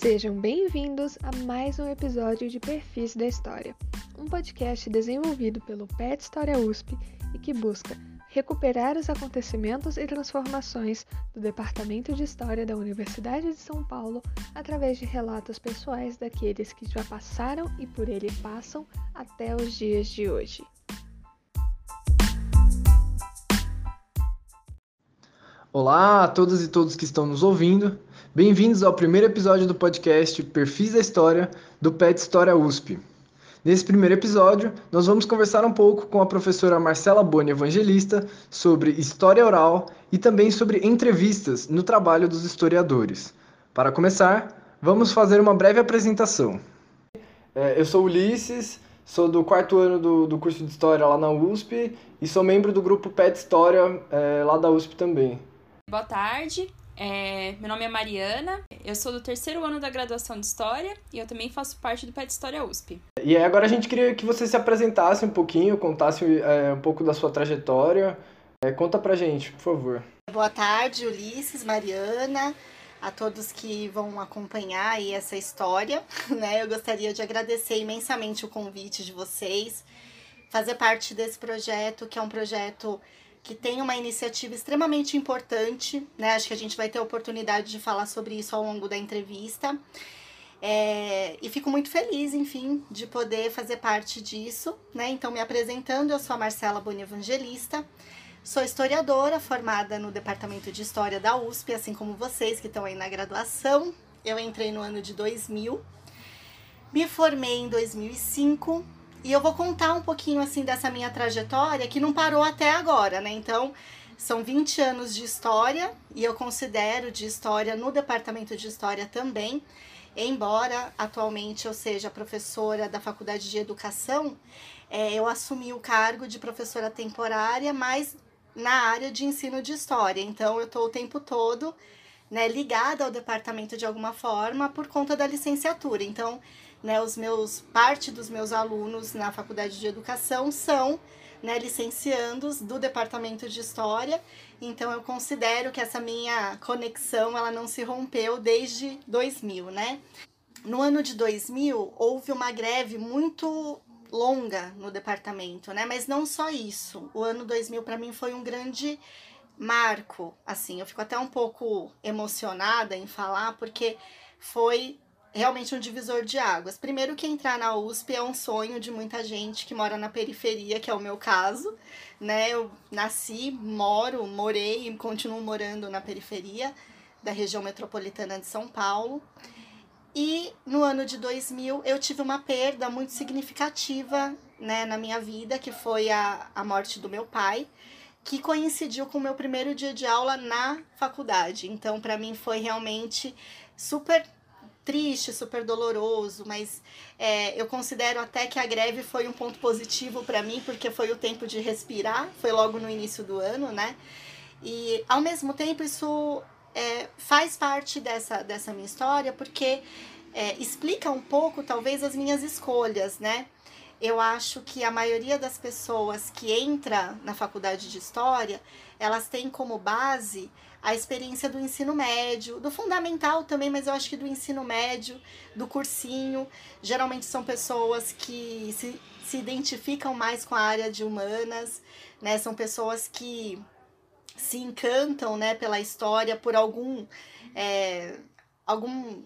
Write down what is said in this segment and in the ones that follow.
Sejam bem-vindos a mais um episódio de Perfis da História, um podcast desenvolvido pelo PET História USP e que busca recuperar os acontecimentos e transformações do Departamento de História da Universidade de São Paulo através de relatos pessoais daqueles que já passaram e por ele passam até os dias de hoje. Olá a todas e todos que estão nos ouvindo. Bem-vindos ao primeiro episódio do podcast Perfis da História do PET História USP. Nesse primeiro episódio, nós vamos conversar um pouco com a professora Marcela Boni Evangelista sobre história oral e também sobre entrevistas no trabalho dos historiadores. Para começar, vamos fazer uma breve apresentação. É, eu sou Ulisses, sou do quarto ano do, do curso de História lá na USP e sou membro do grupo PET História é, lá da USP também. Boa tarde, é, meu nome é Mariana, eu sou do terceiro ano da graduação de História e eu também faço parte do PET História USP. E agora a gente queria que você se apresentasse um pouquinho, contasse é, um pouco da sua trajetória. É, conta pra gente, por favor. Boa tarde, Ulisses, Mariana, a todos que vão acompanhar aí essa história. Né? Eu gostaria de agradecer imensamente o convite de vocês, fazer parte desse projeto, que é um projeto que tem uma iniciativa extremamente importante, né? Acho que a gente vai ter a oportunidade de falar sobre isso ao longo da entrevista. É, e fico muito feliz, enfim, de poder fazer parte disso, né? Então, me apresentando, eu sou a Marcela Boni Evangelista, sou historiadora formada no Departamento de História da USP, assim como vocês que estão aí na graduação. Eu entrei no ano de 2000, me formei em 2005 e eu vou contar um pouquinho assim dessa minha trajetória que não parou até agora, né? Então, são 20 anos de história e eu considero de história no departamento de história também. Embora atualmente eu seja professora da Faculdade de Educação, é, eu assumi o cargo de professora temporária, mas na área de ensino de história. Então, eu estou o tempo todo né, ligada ao departamento de alguma forma por conta da licenciatura. Então, né, os meus parte dos meus alunos na faculdade de educação são né, licenciandos do departamento de história. Então eu considero que essa minha conexão ela não se rompeu desde 2000, né? No ano de 2000 houve uma greve muito longa no departamento, né? Mas não só isso. O ano 2000 para mim foi um grande marco, assim, eu fico até um pouco emocionada em falar porque foi realmente um divisor de águas. Primeiro que entrar na USP é um sonho de muita gente que mora na periferia, que é o meu caso, né? Eu nasci, moro, morei e continuo morando na periferia da região metropolitana de São Paulo. E no ano de 2000 eu tive uma perda muito significativa, né, na minha vida, que foi a, a morte do meu pai, que coincidiu com o meu primeiro dia de aula na faculdade. Então, para mim foi realmente super triste, super doloroso, mas é, eu considero até que a greve foi um ponto positivo para mim, porque foi o tempo de respirar, foi logo no início do ano, né? E ao mesmo tempo isso é, faz parte dessa, dessa minha história, porque é, explica um pouco, talvez, as minhas escolhas, né? Eu acho que a maioria das pessoas que entra na faculdade de história, elas têm como base a experiência do ensino médio, do fundamental também, mas eu acho que do ensino médio, do cursinho. Geralmente são pessoas que se, se identificam mais com a área de humanas, né? São pessoas que se encantam, né, pela história, por algum, é, algum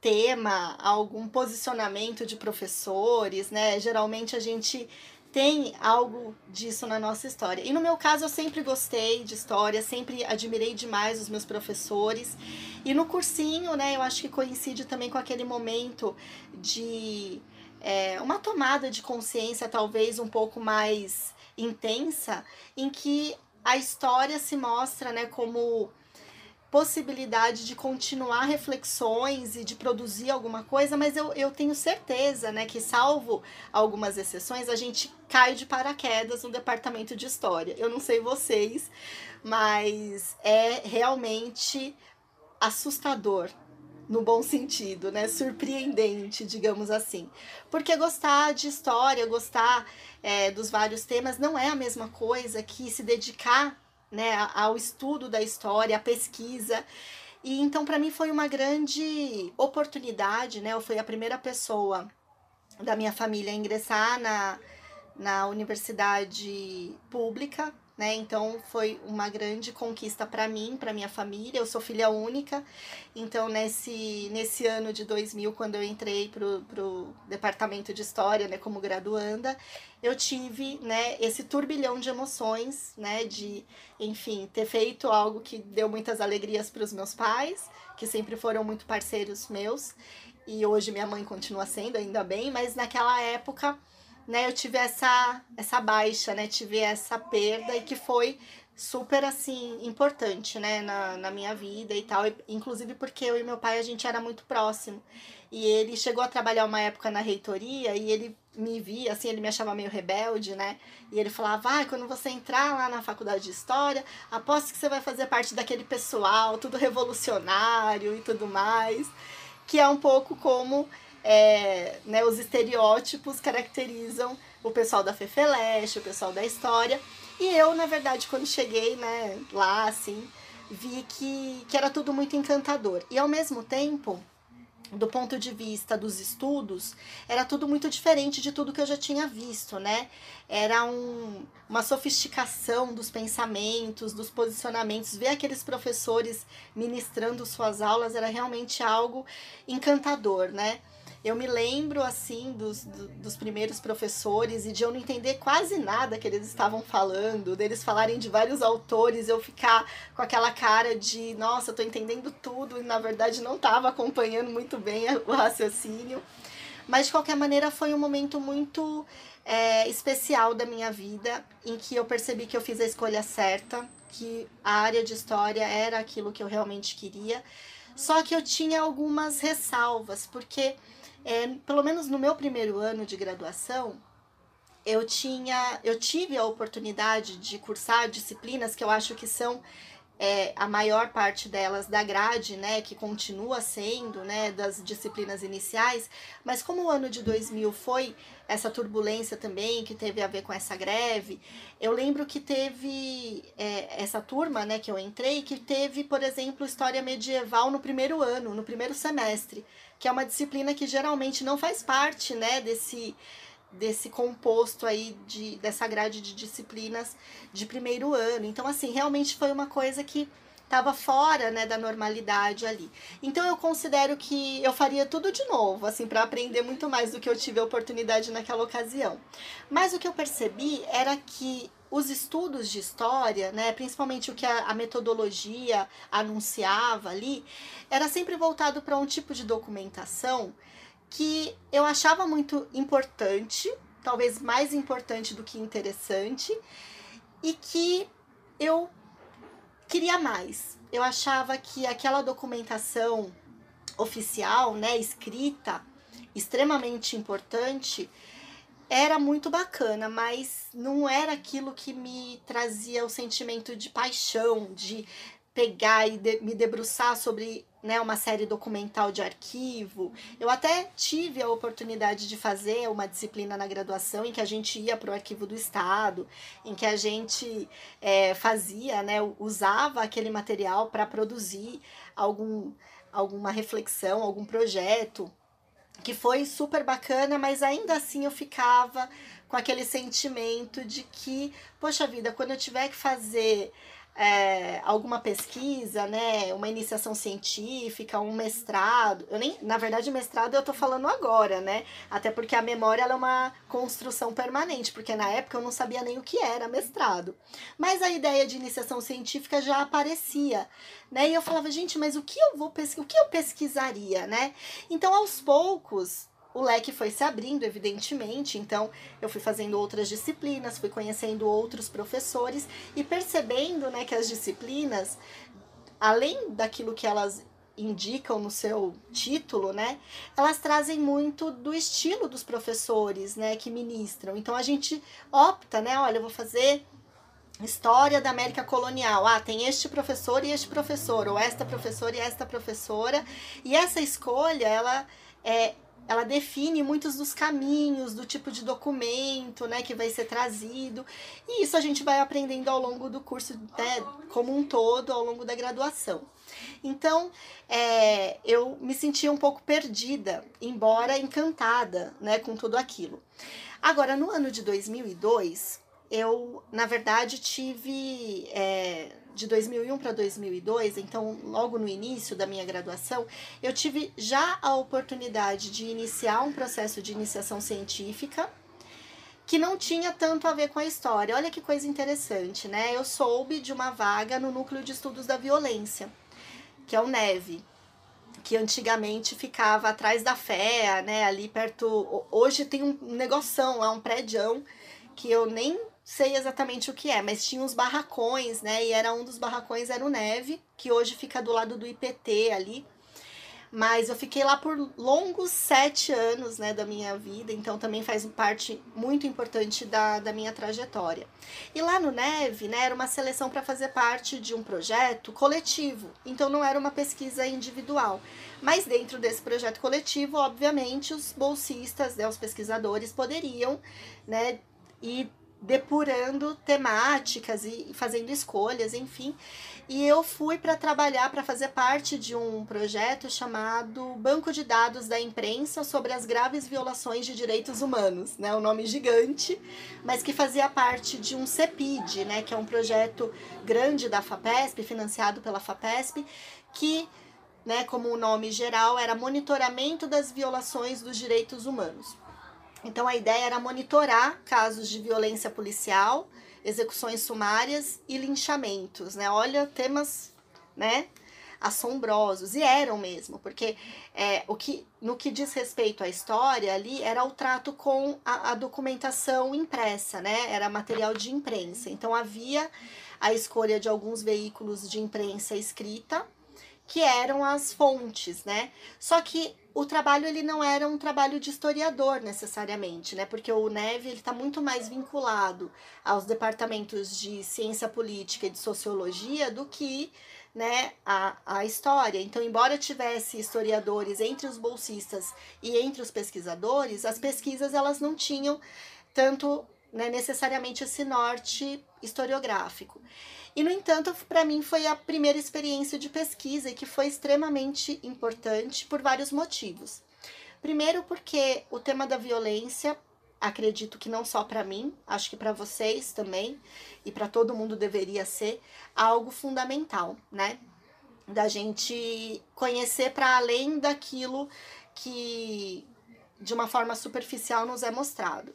tema, algum posicionamento de professores, né? Geralmente a gente tem algo disso na nossa história. E no meu caso, eu sempre gostei de história, sempre admirei demais os meus professores. E no cursinho, né, eu acho que coincide também com aquele momento de é, uma tomada de consciência, talvez um pouco mais intensa, em que a história se mostra né, como possibilidade de continuar reflexões e de produzir alguma coisa, mas eu, eu tenho certeza, né, que salvo algumas exceções, a gente cai de paraquedas no departamento de história. Eu não sei vocês, mas é realmente assustador no bom sentido, né? Surpreendente, digamos assim. Porque gostar de história, gostar é, dos vários temas não é a mesma coisa que se dedicar né, ao estudo da história, à pesquisa. E então para mim foi uma grande oportunidade, né? Eu fui a primeira pessoa da minha família a ingressar na, na universidade pública, né? Então foi uma grande conquista para mim, para minha família. Eu sou filha única, então nesse, nesse ano de 2000, quando eu entrei pro, pro departamento de história, né, como graduanda, eu tive, né, esse turbilhão de emoções, né, de, enfim, ter feito algo que deu muitas alegrias para os meus pais, que sempre foram muito parceiros meus, e hoje minha mãe continua sendo, ainda bem, mas naquela época né, eu tive essa, essa baixa, né, tive essa perda e que foi super, assim, importante, né, na, na minha vida e tal, inclusive porque eu e meu pai, a gente era muito próximo, e ele chegou a trabalhar uma época na reitoria e ele me via, assim, ele me achava meio rebelde, né, e ele falava, ah, quando você entrar lá na faculdade de História, aposto que você vai fazer parte daquele pessoal, tudo revolucionário e tudo mais, que é um pouco como é, né, os estereótipos caracterizam o pessoal da Fefeleche, o pessoal da história. E eu, na verdade, quando cheguei né, lá, assim, vi que, que era tudo muito encantador. E ao mesmo tempo, do ponto de vista dos estudos, era tudo muito diferente de tudo que eu já tinha visto, né? Era um, uma sofisticação dos pensamentos, dos posicionamentos. Ver aqueles professores ministrando suas aulas era realmente algo encantador, né? Eu me lembro, assim, dos, dos primeiros professores e de eu não entender quase nada que eles estavam falando, deles falarem de vários autores, eu ficar com aquela cara de, nossa, eu tô entendendo tudo, e na verdade não estava acompanhando muito bem o raciocínio. Mas, de qualquer maneira, foi um momento muito é, especial da minha vida, em que eu percebi que eu fiz a escolha certa, que a área de história era aquilo que eu realmente queria. Só que eu tinha algumas ressalvas, porque é, pelo menos no meu primeiro ano de graduação, eu tinha, eu tive a oportunidade de cursar disciplinas que eu acho que são é, a maior parte delas da grade, né, que continua sendo, né, das disciplinas iniciais, mas como o ano de 2000 foi essa turbulência também, que teve a ver com essa greve, eu lembro que teve é, essa turma, né, que eu entrei, que teve, por exemplo, História Medieval no primeiro ano, no primeiro semestre, que é uma disciplina que geralmente não faz parte, né, desse desse composto aí de dessa grade de disciplinas de primeiro ano. Então assim, realmente foi uma coisa que estava fora, né, da normalidade ali. Então eu considero que eu faria tudo de novo, assim, para aprender muito mais do que eu tive a oportunidade naquela ocasião. Mas o que eu percebi era que os estudos de história, né, principalmente o que a, a metodologia anunciava ali, era sempre voltado para um tipo de documentação que eu achava muito importante, talvez mais importante do que interessante, e que eu queria mais. Eu achava que aquela documentação oficial, né, escrita, extremamente importante, era muito bacana, mas não era aquilo que me trazia o sentimento de paixão, de pegar e de, me debruçar sobre né, uma série documental de arquivo. Eu até tive a oportunidade de fazer uma disciplina na graduação em que a gente ia para o arquivo do Estado, em que a gente é, fazia, né, usava aquele material para produzir algum, alguma reflexão, algum projeto que foi super bacana, mas ainda assim eu ficava com aquele sentimento de que, poxa vida, quando eu tiver que fazer é, alguma pesquisa, né, uma iniciação científica, um mestrado. Eu nem, na verdade, mestrado eu tô falando agora, né? Até porque a memória é uma construção permanente, porque na época eu não sabia nem o que era mestrado. Mas a ideia de iniciação científica já aparecia, né? E eu falava, gente, mas o que eu vou pesquisar? O que eu pesquisaria, né? Então, aos poucos, o leque foi se abrindo, evidentemente, então eu fui fazendo outras disciplinas, fui conhecendo outros professores e percebendo né, que as disciplinas, além daquilo que elas indicam no seu título, né, elas trazem muito do estilo dos professores, né, que ministram. Então a gente opta, né, olha, eu vou fazer História da América Colonial. Ah, tem este professor e este professor, ou esta professora e esta professora. E essa escolha, ela é ela define muitos dos caminhos, do tipo de documento, né, que vai ser trazido. E isso a gente vai aprendendo ao longo do curso, né, como um todo, ao longo da graduação. Então, é, eu me sentia um pouco perdida, embora encantada, né, com tudo aquilo. Agora, no ano de 2002, eu, na verdade, tive é, de 2001 para 2002, então logo no início da minha graduação, eu tive já a oportunidade de iniciar um processo de iniciação científica que não tinha tanto a ver com a história. Olha que coisa interessante, né? Eu soube de uma vaga no Núcleo de Estudos da Violência, que é o NEVE, que antigamente ficava atrás da FEA, né? Ali perto. Hoje tem um negoção lá, um prédio que eu nem sei exatamente o que é, mas tinha uns barracões, né? E era um dos barracões era o Neve, que hoje fica do lado do IPT ali. Mas eu fiquei lá por longos sete anos né, da minha vida, então também faz parte muito importante da, da minha trajetória. E lá no Neve, né, era uma seleção para fazer parte de um projeto coletivo, então não era uma pesquisa individual. Mas dentro desse projeto coletivo, obviamente, os bolsistas, né, os pesquisadores poderiam né, depurando temáticas e fazendo escolhas, enfim. E eu fui para trabalhar, para fazer parte de um projeto chamado Banco de Dados da Imprensa sobre as graves violações de direitos humanos, né? Um nome gigante, mas que fazia parte de um CEPID, né? Que é um projeto grande da FAPESP, financiado pela FAPESP, que, né, como o nome geral, era monitoramento das violações dos direitos humanos. Então a ideia era monitorar casos de violência policial, execuções sumárias e linchamentos, né? Olha, temas, né? assombrosos e eram mesmo porque é, o que no que diz respeito à história ali era o trato com a, a documentação impressa né era material de imprensa então havia a escolha de alguns veículos de imprensa escrita que eram as fontes né só que o trabalho ele não era um trabalho de historiador necessariamente, né? Porque o Neve ele está muito mais vinculado aos departamentos de ciência política e de sociologia do que né, a, a história. Então, embora tivesse historiadores entre os bolsistas e entre os pesquisadores, as pesquisas elas não tinham tanto né, necessariamente esse norte historiográfico. E, no entanto, para mim foi a primeira experiência de pesquisa e que foi extremamente importante por vários motivos. Primeiro, porque o tema da violência, acredito que não só para mim, acho que para vocês também, e para todo mundo deveria ser, algo fundamental, né? Da gente conhecer para além daquilo que de uma forma superficial nos é mostrado.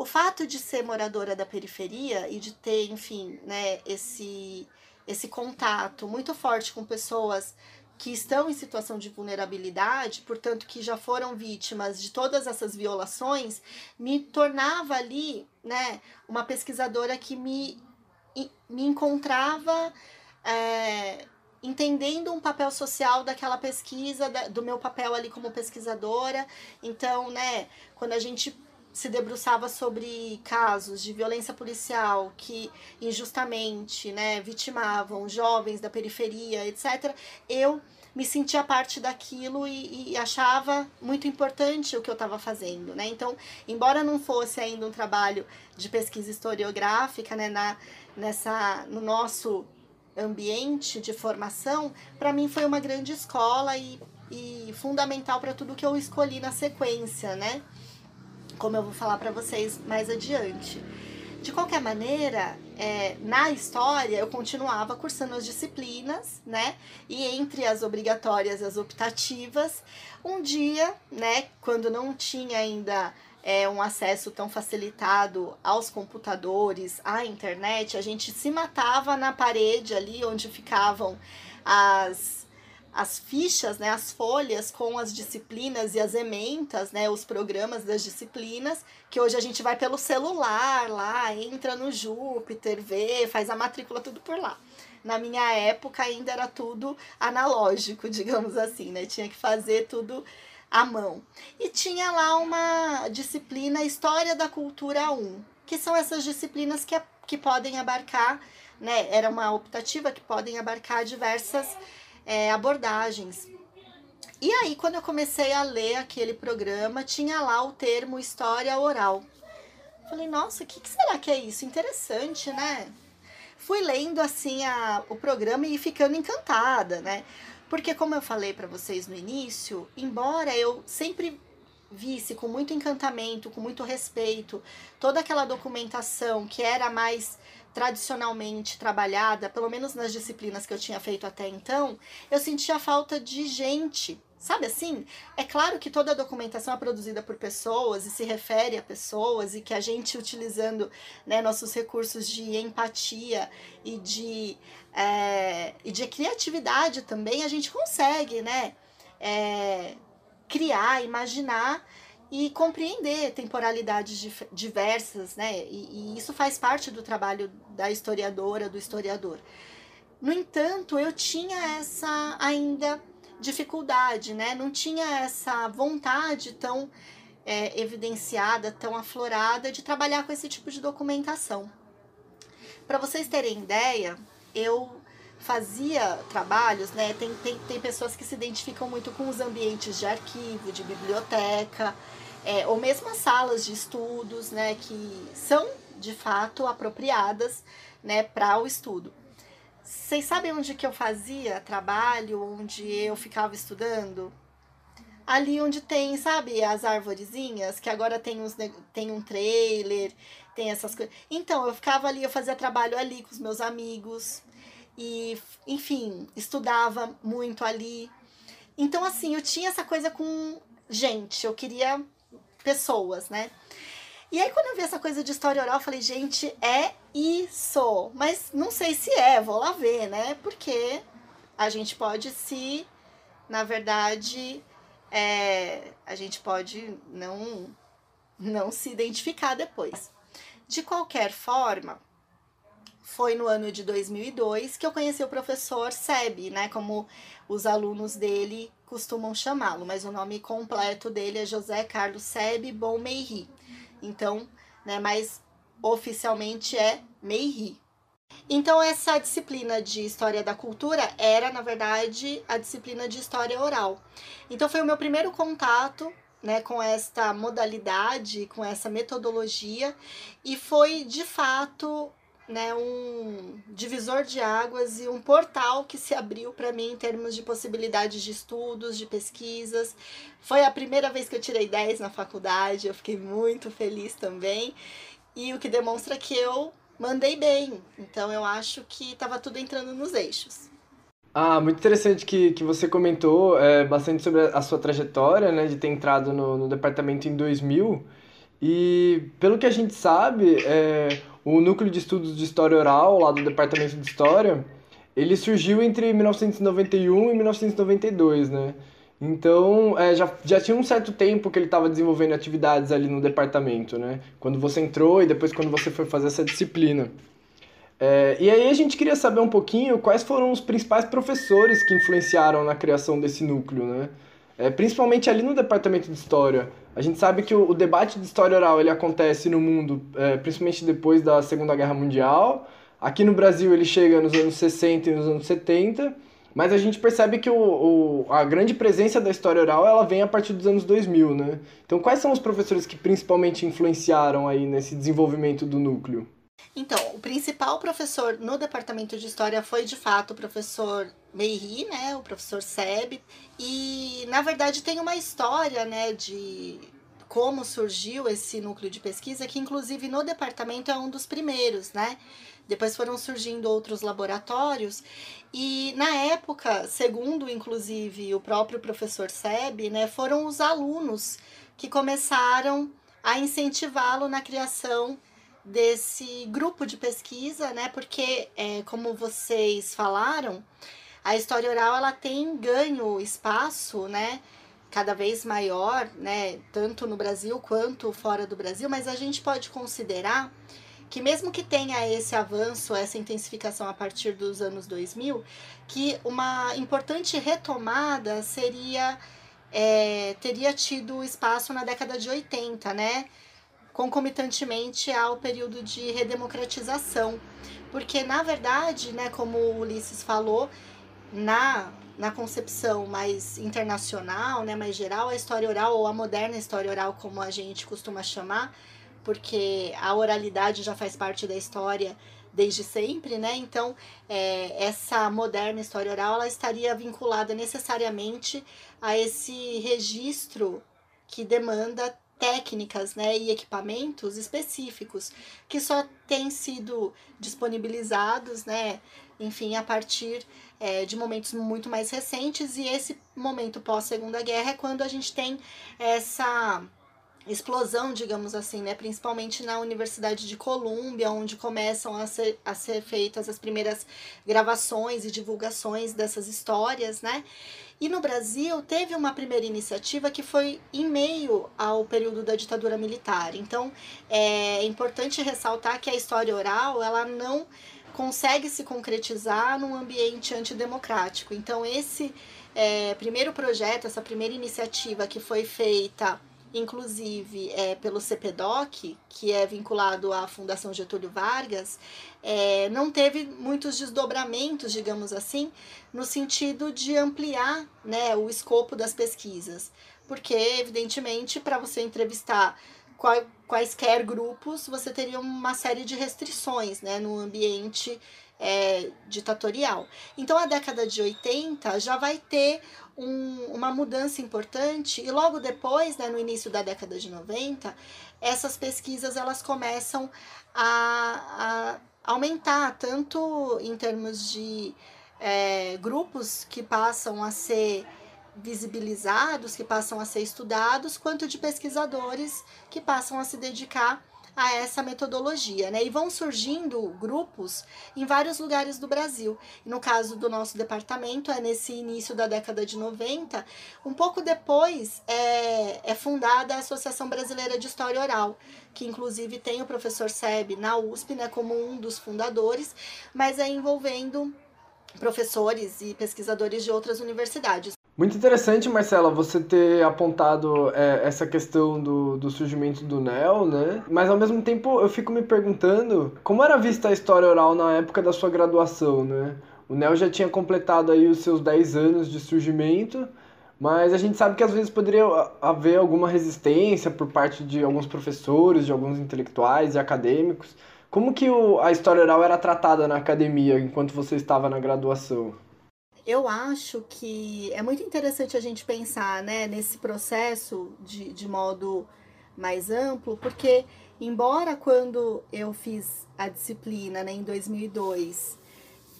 O fato de ser moradora da periferia e de ter, enfim, né, esse, esse contato muito forte com pessoas que estão em situação de vulnerabilidade, portanto, que já foram vítimas de todas essas violações, me tornava ali, né, uma pesquisadora que me, me encontrava é, entendendo um papel social daquela pesquisa, da, do meu papel ali como pesquisadora. Então, né, quando a gente se debruçava sobre casos de violência policial que injustamente né, vitimavam jovens da periferia, etc., eu me sentia parte daquilo e, e achava muito importante o que eu estava fazendo. Né? Então, embora não fosse ainda um trabalho de pesquisa historiográfica né, na, nessa, no nosso ambiente de formação, para mim foi uma grande escola e, e fundamental para tudo que eu escolhi na sequência, né? Como eu vou falar para vocês mais adiante. De qualquer maneira, é, na história eu continuava cursando as disciplinas, né? E entre as obrigatórias e as optativas, um dia, né, quando não tinha ainda é, um acesso tão facilitado aos computadores, à internet, a gente se matava na parede ali onde ficavam as as fichas, né, as folhas com as disciplinas e as ementas, né, os programas das disciplinas, que hoje a gente vai pelo celular lá, entra no Júpiter, vê, faz a matrícula tudo por lá. Na minha época ainda era tudo analógico, digamos assim, né? Tinha que fazer tudo à mão. E tinha lá uma disciplina História da Cultura 1, que são essas disciplinas que, que podem abarcar, né? Era uma optativa que podem abarcar diversas é, abordagens. E aí, quando eu comecei a ler aquele programa, tinha lá o termo história oral. Falei, nossa, o que, que será que é isso? Interessante, né? Fui lendo assim a, o programa e ficando encantada, né? Porque, como eu falei para vocês no início, embora eu sempre visse com muito encantamento, com muito respeito, toda aquela documentação que era mais tradicionalmente trabalhada, pelo menos nas disciplinas que eu tinha feito até então, eu sentia falta de gente Sabe assim? É claro que toda a documentação é produzida por pessoas e se refere a pessoas e que a gente utilizando né, nossos recursos de empatia e de, é, e de criatividade também, a gente consegue né, é, criar, imaginar e compreender temporalidades diversas, né? E, e isso faz parte do trabalho da historiadora, do historiador. No entanto, eu tinha essa ainda dificuldade, né? Não tinha essa vontade tão é, evidenciada, tão aflorada de trabalhar com esse tipo de documentação. Para vocês terem ideia, eu fazia trabalhos, né? Tem, tem, tem pessoas que se identificam muito com os ambientes de arquivo, de biblioteca, é, ou mesmo as salas de estudos, né? Que são de fato apropriadas né, para o estudo. Vocês sabem onde que eu fazia trabalho, onde eu ficava estudando? Ali onde tem, sabe, as arvorezinhas, que agora tem, uns, tem um trailer, tem essas coisas. Então, eu ficava ali, eu fazia trabalho ali com os meus amigos. E, enfim, estudava muito ali. Então, assim, eu tinha essa coisa com gente, eu queria pessoas, né? E aí, quando eu vi essa coisa de história oral, eu falei, gente, é isso. Mas não sei se é, vou lá ver, né? Porque a gente pode se, na verdade, é, a gente pode não, não se identificar depois. De qualquer forma, foi no ano de 2002 que eu conheci o professor Seb, né? Como os alunos dele costumam chamá-lo, mas o nome completo dele é José Carlos Seb Bonmeiri. Então, né, mas oficialmente é Meiri. Então, essa disciplina de História da Cultura era, na verdade, a disciplina de História Oral. Então, foi o meu primeiro contato né, com esta modalidade, com essa metodologia, e foi, de fato, né, um divisor de águas e um portal que se abriu para mim em termos de possibilidades de estudos, de pesquisas. Foi a primeira vez que eu tirei 10 na faculdade, eu fiquei muito feliz também. E o que demonstra que eu mandei bem. Então eu acho que estava tudo entrando nos eixos. Ah, muito interessante que, que você comentou é, bastante sobre a sua trajetória, né, de ter entrado no, no departamento em 2000. E pelo que a gente sabe, é, o Núcleo de Estudos de História Oral, lá do Departamento de História, ele surgiu entre 1991 e 1992, né? Então, é, já, já tinha um certo tempo que ele estava desenvolvendo atividades ali no departamento, né? Quando você entrou e depois quando você foi fazer essa disciplina. É, e aí a gente queria saber um pouquinho quais foram os principais professores que influenciaram na criação desse núcleo, né? É, principalmente ali no departamento de História. A gente sabe que o, o debate de história oral ele acontece no mundo, é, principalmente depois da Segunda Guerra Mundial. Aqui no Brasil ele chega nos anos 60 e nos anos 70, mas a gente percebe que o, o, a grande presença da história oral ela vem a partir dos anos 2000, né? Então quais são os professores que principalmente influenciaram aí nesse desenvolvimento do núcleo? Então, o principal professor no departamento de história foi de fato o professor Meiri, né, o professor Seb, e na verdade tem uma história, né, de como surgiu esse núcleo de pesquisa, que inclusive no departamento é um dos primeiros, né? Depois foram surgindo outros laboratórios e na época, segundo inclusive o próprio professor Seb, né, foram os alunos que começaram a incentivá-lo na criação desse grupo de pesquisa, né? Porque, é, como vocês falaram, a história oral ela tem ganho espaço, né? Cada vez maior, né? Tanto no Brasil quanto fora do Brasil, mas a gente pode considerar que mesmo que tenha esse avanço, essa intensificação a partir dos anos 2000, que uma importante retomada seria é, teria tido espaço na década de 80, né? concomitantemente ao período de redemocratização. Porque, na verdade, né, como o Ulisses falou, na na concepção mais internacional, né, mais geral, a história oral ou a moderna história oral, como a gente costuma chamar, porque a oralidade já faz parte da história desde sempre, né? Então, é, essa moderna história oral ela estaria vinculada necessariamente a esse registro que demanda técnicas né, e equipamentos específicos que só têm sido disponibilizados, né, enfim, a partir é, de momentos muito mais recentes e esse momento pós Segunda Guerra é quando a gente tem essa explosão, digamos assim, né? principalmente na Universidade de Colômbia, onde começam a ser, a ser feitas as primeiras gravações e divulgações dessas histórias, né? E no Brasil teve uma primeira iniciativa que foi em meio ao período da ditadura militar. Então é importante ressaltar que a história oral ela não consegue se concretizar num ambiente antidemocrático. Então esse é, primeiro projeto, essa primeira iniciativa que foi feita inclusive é, pelo CPDOC, que é vinculado à Fundação Getúlio Vargas, é, não teve muitos desdobramentos, digamos assim, no sentido de ampliar né, o escopo das pesquisas. Porque, evidentemente, para você entrevistar quaisquer grupos, você teria uma série de restrições né, no ambiente é, ditatorial. Então, a década de 80 já vai ter um, uma mudança importante e logo depois, né, no início da década de 90, essas pesquisas elas começam a, a aumentar, tanto em termos de é, grupos que passam a ser visibilizados, que passam a ser estudados, quanto de pesquisadores que passam a se dedicar a essa metodologia, né? E vão surgindo grupos em vários lugares do Brasil. No caso do nosso departamento, é nesse início da década de 90, um pouco depois é, é fundada a Associação Brasileira de História Oral, que inclusive tem o professor Seb na USP, né, como um dos fundadores, mas é envolvendo professores e pesquisadores de outras universidades. Muito interessante, Marcela, você ter apontado é, essa questão do, do surgimento do NEL, né? Mas ao mesmo tempo eu fico me perguntando como era vista a história oral na época da sua graduação, né? O NEL já tinha completado aí os seus 10 anos de surgimento, mas a gente sabe que às vezes poderia haver alguma resistência por parte de alguns professores, de alguns intelectuais e acadêmicos. Como que o, a história oral era tratada na academia enquanto você estava na graduação? Eu acho que é muito interessante a gente pensar né, nesse processo de, de modo mais amplo, porque, embora quando eu fiz a disciplina né, em 2002,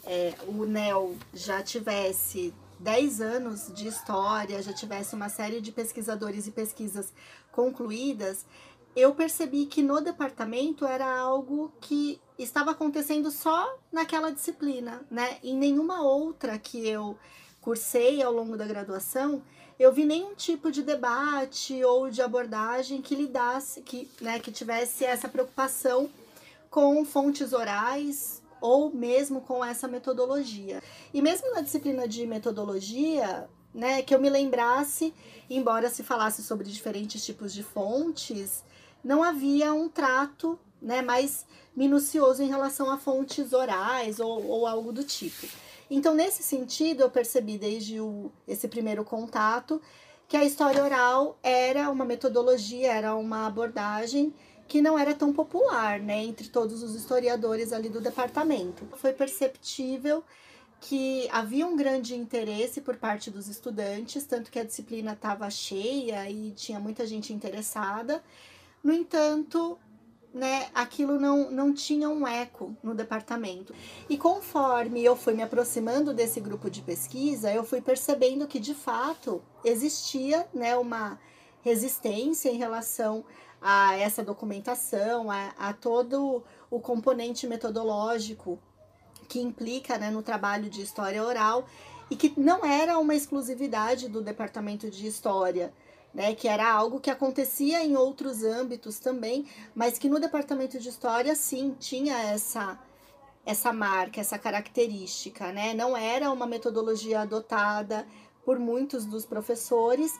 é, o NEL já tivesse 10 anos de história, já tivesse uma série de pesquisadores e pesquisas concluídas, eu percebi que no departamento era algo que estava acontecendo só naquela disciplina, né? Em nenhuma outra que eu cursei ao longo da graduação, eu vi nenhum tipo de debate ou de abordagem que lidasse, que, né, que tivesse essa preocupação com fontes orais ou mesmo com essa metodologia. E mesmo na disciplina de metodologia, né, que eu me lembrasse, embora se falasse sobre diferentes tipos de fontes, não havia um trato né, mais minucioso em relação a fontes orais ou, ou algo do tipo. Então, nesse sentido, eu percebi desde o, esse primeiro contato que a história oral era uma metodologia, era uma abordagem que não era tão popular, né, entre todos os historiadores ali do departamento. Foi perceptível que havia um grande interesse por parte dos estudantes, tanto que a disciplina estava cheia e tinha muita gente interessada. No entanto, né, aquilo não, não tinha um eco no departamento. E conforme eu fui me aproximando desse grupo de pesquisa, eu fui percebendo que de fato existia né, uma resistência em relação a essa documentação, a, a todo o componente metodológico que implica né, no trabalho de história oral e que não era uma exclusividade do departamento de história né, que era algo que acontecia em outros âmbitos também, mas que no departamento de história sim tinha essa essa marca, essa característica, né? Não era uma metodologia adotada por muitos dos professores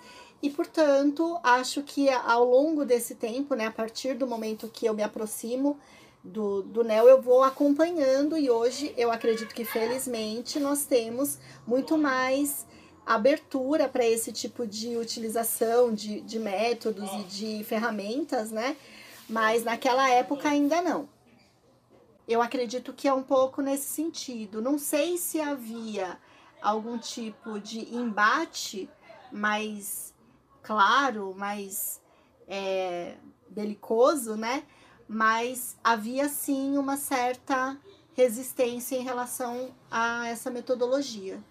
e, portanto, acho que ao longo desse tempo, né, a partir do momento que eu me aproximo do, do NEL eu vou acompanhando e hoje eu acredito que felizmente nós temos muito mais abertura para esse tipo de utilização de, de métodos e de ferramentas, né? Mas naquela época ainda não. Eu acredito que é um pouco nesse sentido. Não sei se havia algum tipo de embate mais claro, mais é, belicoso, né? Mas havia sim uma certa resistência em relação a essa metodologia.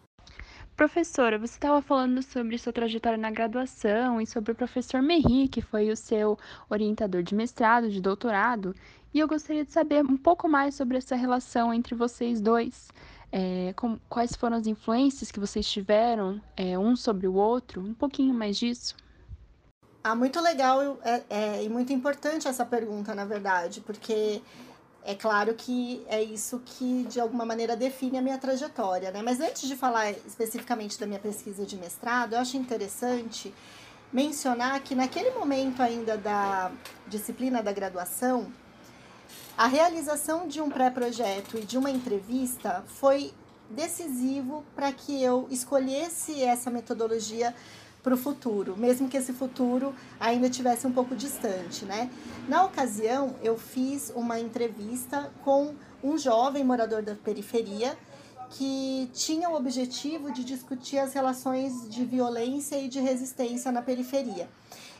Professora, você estava falando sobre sua trajetória na graduação e sobre o professor Merri, que foi o seu orientador de mestrado, de doutorado, e eu gostaria de saber um pouco mais sobre essa relação entre vocês dois. É, com, quais foram as influências que vocês tiveram, é, um sobre o outro? Um pouquinho mais disso. Ah, muito legal é, é, e muito importante essa pergunta, na verdade, porque é claro que é isso que de alguma maneira define a minha trajetória, né? Mas antes de falar especificamente da minha pesquisa de mestrado, eu acho interessante mencionar que naquele momento ainda da disciplina da graduação, a realização de um pré-projeto e de uma entrevista foi decisivo para que eu escolhesse essa metodologia para o futuro, mesmo que esse futuro ainda tivesse um pouco distante, né? Na ocasião, eu fiz uma entrevista com um jovem morador da periferia que tinha o objetivo de discutir as relações de violência e de resistência na periferia.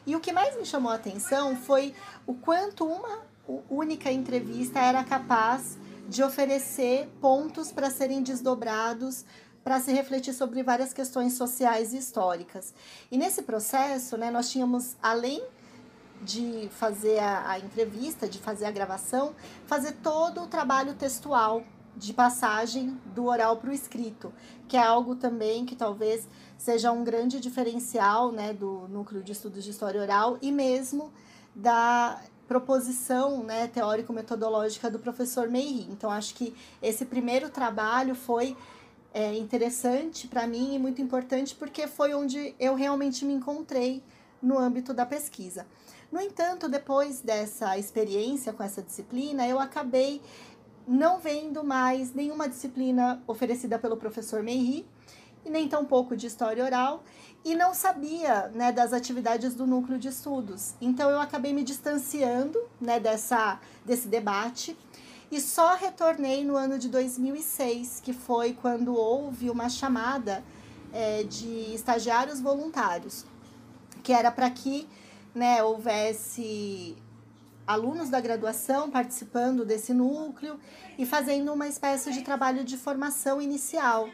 E o que mais me chamou a atenção foi o quanto uma única entrevista era capaz de oferecer pontos para serem desdobrados para se refletir sobre várias questões sociais e históricas. E nesse processo, né, nós tínhamos, além de fazer a, a entrevista, de fazer a gravação, fazer todo o trabalho textual de passagem do oral para o escrito, que é algo também que talvez seja um grande diferencial né, do núcleo de estudos de história oral e mesmo da proposição né, teórico-metodológica do professor Meiri. Então, acho que esse primeiro trabalho foi é, interessante para mim e muito importante porque foi onde eu realmente me encontrei no âmbito da pesquisa. No entanto, depois dessa experiência com essa disciplina, eu acabei não vendo mais nenhuma disciplina oferecida pelo professor Meiri, e nem tampouco de história oral, e não sabia né, das atividades do núcleo de estudos. Então eu acabei me distanciando né, dessa, desse debate e só retornei no ano de 2006, que foi quando houve uma chamada é, de estagiários voluntários, que era para que né, houvesse alunos da graduação participando desse núcleo e fazendo uma espécie de trabalho de formação inicial.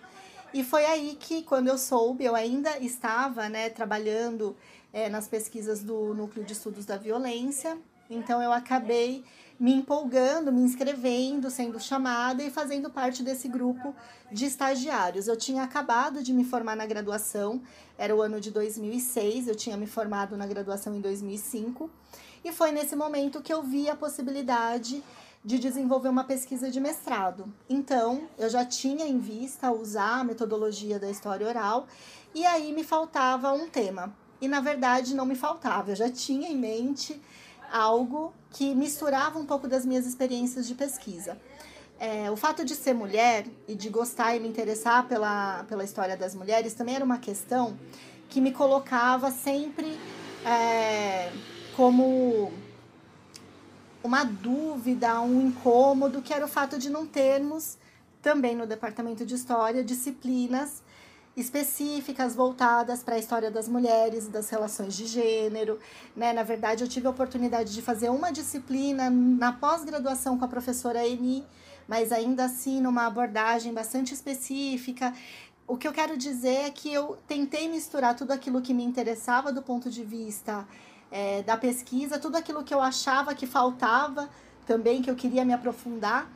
E foi aí que, quando eu soube, eu ainda estava né, trabalhando é, nas pesquisas do Núcleo de Estudos da Violência, então eu acabei me empolgando, me inscrevendo, sendo chamada e fazendo parte desse grupo de estagiários. Eu tinha acabado de me formar na graduação, era o ano de 2006, eu tinha me formado na graduação em 2005, e foi nesse momento que eu vi a possibilidade de desenvolver uma pesquisa de mestrado. Então, eu já tinha em vista usar a metodologia da história oral, e aí me faltava um tema. E na verdade não me faltava, eu já tinha em mente algo que misturava um pouco das minhas experiências de pesquisa. É, o fato de ser mulher e de gostar e me interessar pela, pela história das mulheres também era uma questão que me colocava sempre é, como uma dúvida, um incômodo, que era o fato de não termos também no departamento de história disciplinas específicas voltadas para a história das mulheres, das relações de gênero. Né? Na verdade, eu tive a oportunidade de fazer uma disciplina na pós-graduação com a professora Eni, mas ainda assim numa abordagem bastante específica. O que eu quero dizer é que eu tentei misturar tudo aquilo que me interessava do ponto de vista é, da pesquisa, tudo aquilo que eu achava que faltava também, que eu queria me aprofundar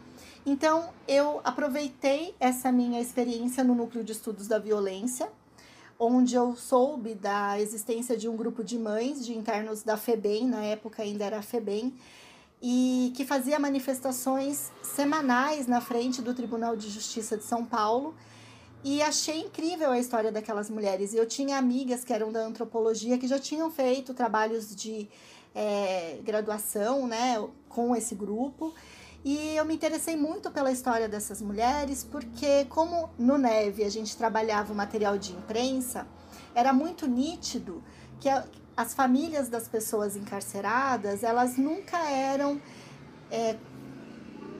então, eu aproveitei essa minha experiência no núcleo de estudos da violência, onde eu soube da existência de um grupo de mães de internos da FEBEM, na época ainda era a FEBEM, e que fazia manifestações semanais na frente do Tribunal de Justiça de São Paulo. E achei incrível a história daquelas mulheres. Eu tinha amigas que eram da antropologia que já tinham feito trabalhos de é, graduação né, com esse grupo. E eu me interessei muito pela história dessas mulheres, porque como no Neve a gente trabalhava o material de imprensa, era muito nítido que as famílias das pessoas encarceradas, elas nunca eram é,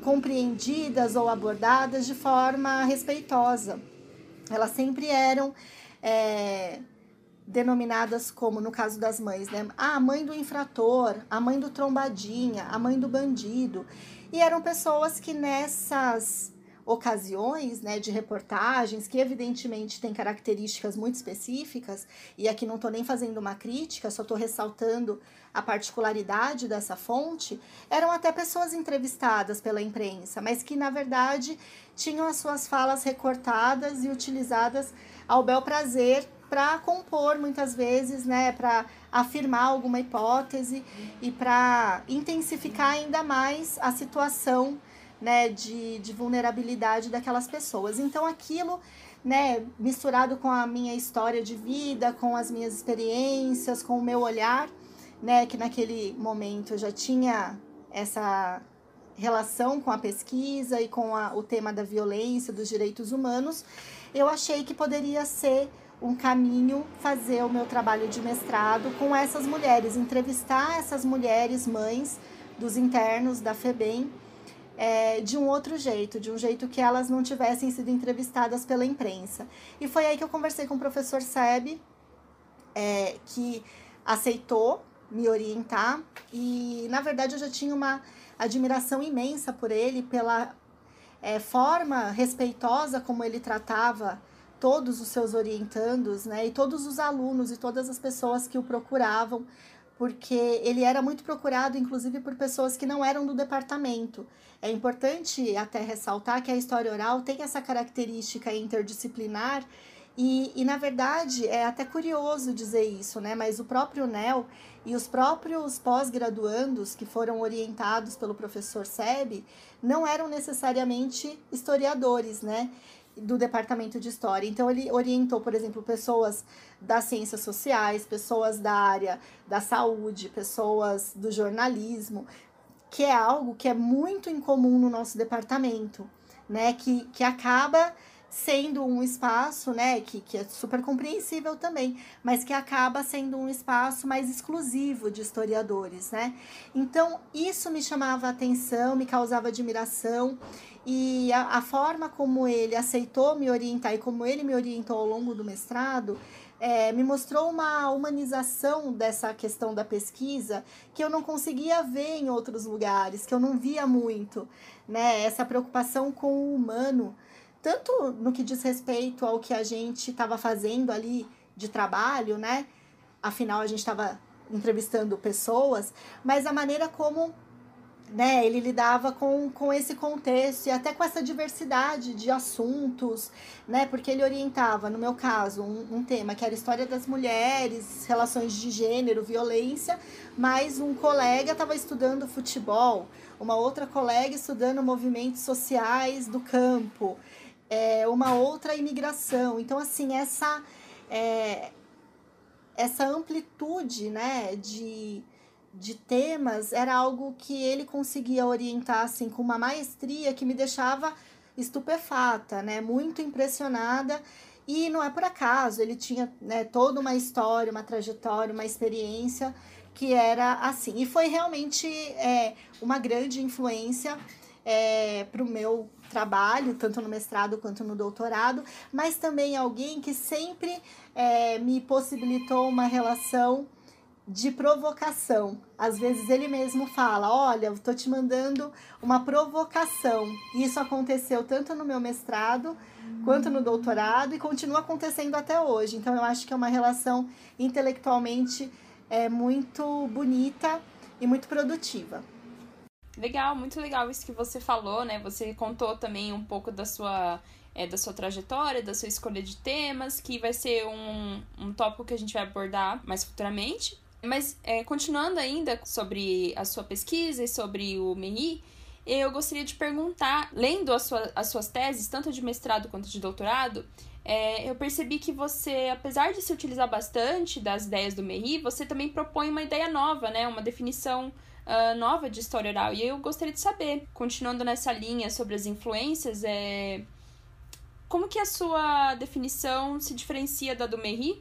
compreendidas ou abordadas de forma respeitosa. Elas sempre eram é, denominadas como, no caso das mães, né? Ah, a mãe do infrator, a mãe do trombadinha, a mãe do bandido. E eram pessoas que nessas ocasiões né, de reportagens, que evidentemente têm características muito específicas, e aqui não estou nem fazendo uma crítica, só estou ressaltando a particularidade dessa fonte, eram até pessoas entrevistadas pela imprensa, mas que na verdade tinham as suas falas recortadas e utilizadas ao bel prazer para compor muitas vezes, né, para afirmar alguma hipótese e para intensificar ainda mais a situação, né, de, de vulnerabilidade daquelas pessoas. Então aquilo, né, misturado com a minha história de vida, com as minhas experiências, com o meu olhar, né, que naquele momento eu já tinha essa relação com a pesquisa e com a, o tema da violência, dos direitos humanos, eu achei que poderia ser um caminho fazer o meu trabalho de mestrado com essas mulheres, entrevistar essas mulheres mães dos internos da FEBEM é, de um outro jeito, de um jeito que elas não tivessem sido entrevistadas pela imprensa. E foi aí que eu conversei com o professor Seb, é, que aceitou me orientar e na verdade eu já tinha uma admiração imensa por ele pela é, forma respeitosa como ele tratava todos os seus orientandos, né, e todos os alunos e todas as pessoas que o procuravam, porque ele era muito procurado, inclusive por pessoas que não eram do departamento. É importante até ressaltar que a história oral tem essa característica interdisciplinar e, e, na verdade, é até curioso dizer isso, né? Mas o próprio NEL e os próprios pós-graduandos que foram orientados pelo professor Seb não eram necessariamente historiadores, né? Do departamento de história. Então ele orientou, por exemplo, pessoas das ciências sociais, pessoas da área da saúde, pessoas do jornalismo, que é algo que é muito incomum no nosso departamento, né? Que, que acaba sendo um espaço, né, que, que é super compreensível também, mas que acaba sendo um espaço mais exclusivo de historiadores, né? Então, isso me chamava atenção, me causava admiração, e a, a forma como ele aceitou me orientar e como ele me orientou ao longo do mestrado é, me mostrou uma humanização dessa questão da pesquisa que eu não conseguia ver em outros lugares, que eu não via muito, né? Essa preocupação com o humano tanto no que diz respeito ao que a gente estava fazendo ali de trabalho, né? Afinal, a gente estava entrevistando pessoas, mas a maneira como né, ele lidava com, com esse contexto e até com essa diversidade de assuntos, né, porque ele orientava, no meu caso, um, um tema que era história das mulheres, relações de gênero, violência, mas um colega estava estudando futebol, uma outra colega estudando movimentos sociais do campo, é, uma outra imigração. Então, assim, essa, é, essa amplitude né, de, de temas era algo que ele conseguia orientar assim, com uma maestria que me deixava estupefata, né, muito impressionada. E não é por acaso, ele tinha né, toda uma história, uma trajetória, uma experiência que era assim. E foi realmente é, uma grande influência é, para o meu trabalho, tanto no mestrado quanto no doutorado, mas também alguém que sempre é, me possibilitou uma relação de provocação. Às vezes ele mesmo fala: Olha, eu estou te mandando uma provocação. Isso aconteceu tanto no meu mestrado quanto no doutorado e continua acontecendo até hoje. Então eu acho que é uma relação intelectualmente é, muito bonita e muito produtiva. Legal, muito legal isso que você falou, né? Você contou também um pouco da sua, é, da sua trajetória, da sua escolha de temas, que vai ser um, um tópico que a gente vai abordar mais futuramente. Mas, é, continuando ainda sobre a sua pesquisa e sobre o MEI, eu gostaria de perguntar, lendo as, sua, as suas teses, tanto de mestrado quanto de doutorado, é, eu percebi que você, apesar de se utilizar bastante das ideias do MEI, você também propõe uma ideia nova, né? Uma definição uh, nova de história oral. E eu gostaria de saber, continuando nessa linha sobre as influências, é como que a sua definição se diferencia da do Merri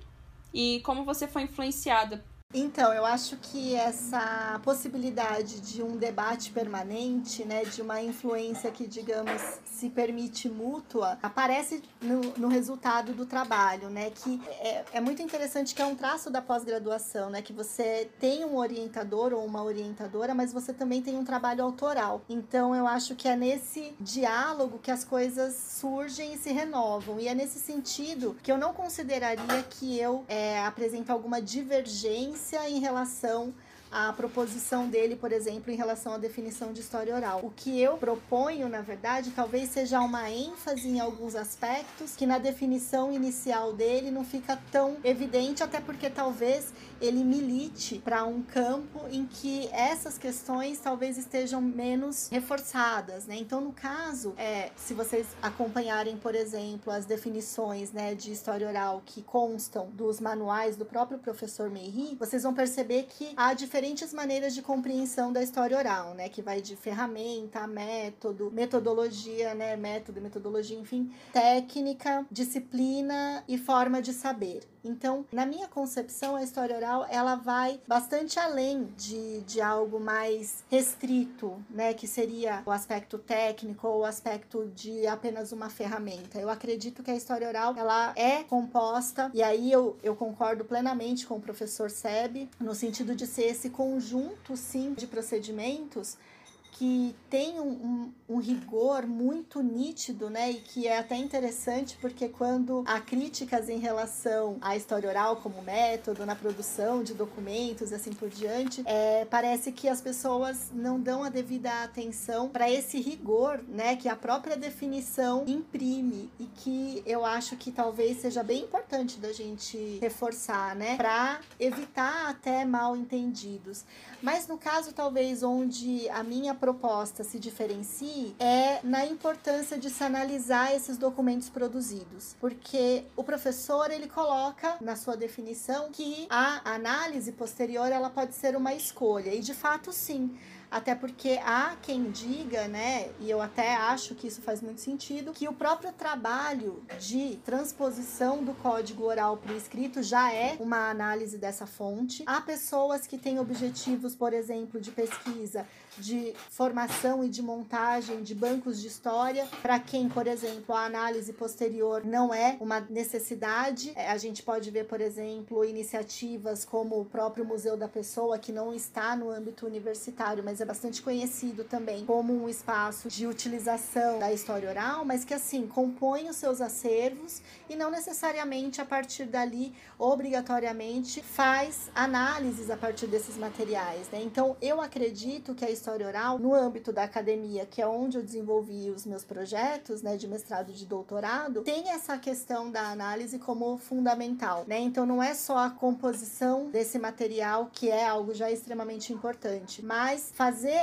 e como você foi influenciada então, eu acho que essa possibilidade de um debate permanente, né, de uma influência que, digamos, se permite mútua, aparece no, no resultado do trabalho, né, que é, é muito interessante que é um traço da pós-graduação, né, que você tem um orientador ou uma orientadora, mas você também tem um trabalho autoral. Então, eu acho que é nesse diálogo que as coisas surgem e se renovam. E é nesse sentido que eu não consideraria que eu é, apresento alguma divergência em relação à proposição dele, por exemplo, em relação à definição de história oral. O que eu proponho, na verdade, talvez seja uma ênfase em alguns aspectos que na definição inicial dele não fica tão evidente, até porque talvez ele milite para um campo em que essas questões talvez estejam menos reforçadas, né? Então, no caso, é, se vocês acompanharem, por exemplo, as definições né, de história oral que constam dos manuais do próprio professor Meiri, vocês vão perceber que há diferentes maneiras de compreensão da história oral, né? Que vai de ferramenta, método, metodologia, né? Método, metodologia, enfim, técnica, disciplina e forma de saber. Então, na minha concepção, a história oral ela vai bastante além de, de algo mais restrito, né? Que seria o aspecto técnico ou o aspecto de apenas uma ferramenta. Eu acredito que a história oral ela é composta, e aí eu, eu concordo plenamente com o professor Seb, no sentido de ser esse conjunto, sim, de procedimentos que tem um, um, um, rigor muito nítido, né? E que é até interessante porque quando há críticas em relação à história oral como método, na produção de documentos e assim por diante, é, parece que as pessoas não dão a devida atenção para esse rigor, né? Que a própria definição imprime e que eu acho que talvez seja bem importante da gente reforçar, né? Para evitar até mal entendidos. Mas no caso, talvez, onde a minha proposta se diferencie é na importância de se analisar esses documentos produzidos. Porque o professor, ele coloca na sua definição que a análise posterior, ela pode ser uma escolha. E de fato, sim. Até porque há quem diga, né, e eu até acho que isso faz muito sentido, que o próprio trabalho de transposição do código oral para o escrito já é uma análise dessa fonte. Há pessoas que têm objetivos, por exemplo, de pesquisa de formação e de montagem de bancos de história, para quem, por exemplo, a análise posterior não é uma necessidade. É, a gente pode ver, por exemplo, iniciativas como o próprio Museu da Pessoa, que não está no âmbito universitário, mas é bastante conhecido também como um espaço de utilização da história oral, mas que assim compõe os seus acervos e não necessariamente a partir dali obrigatoriamente faz análises a partir desses materiais, né? Então eu acredito que a história oral no âmbito da academia, que é onde eu desenvolvi os meus projetos, né, de mestrado e de doutorado, tem essa questão da análise como fundamental, né? Então não é só a composição desse material que é algo já extremamente importante, mas fazer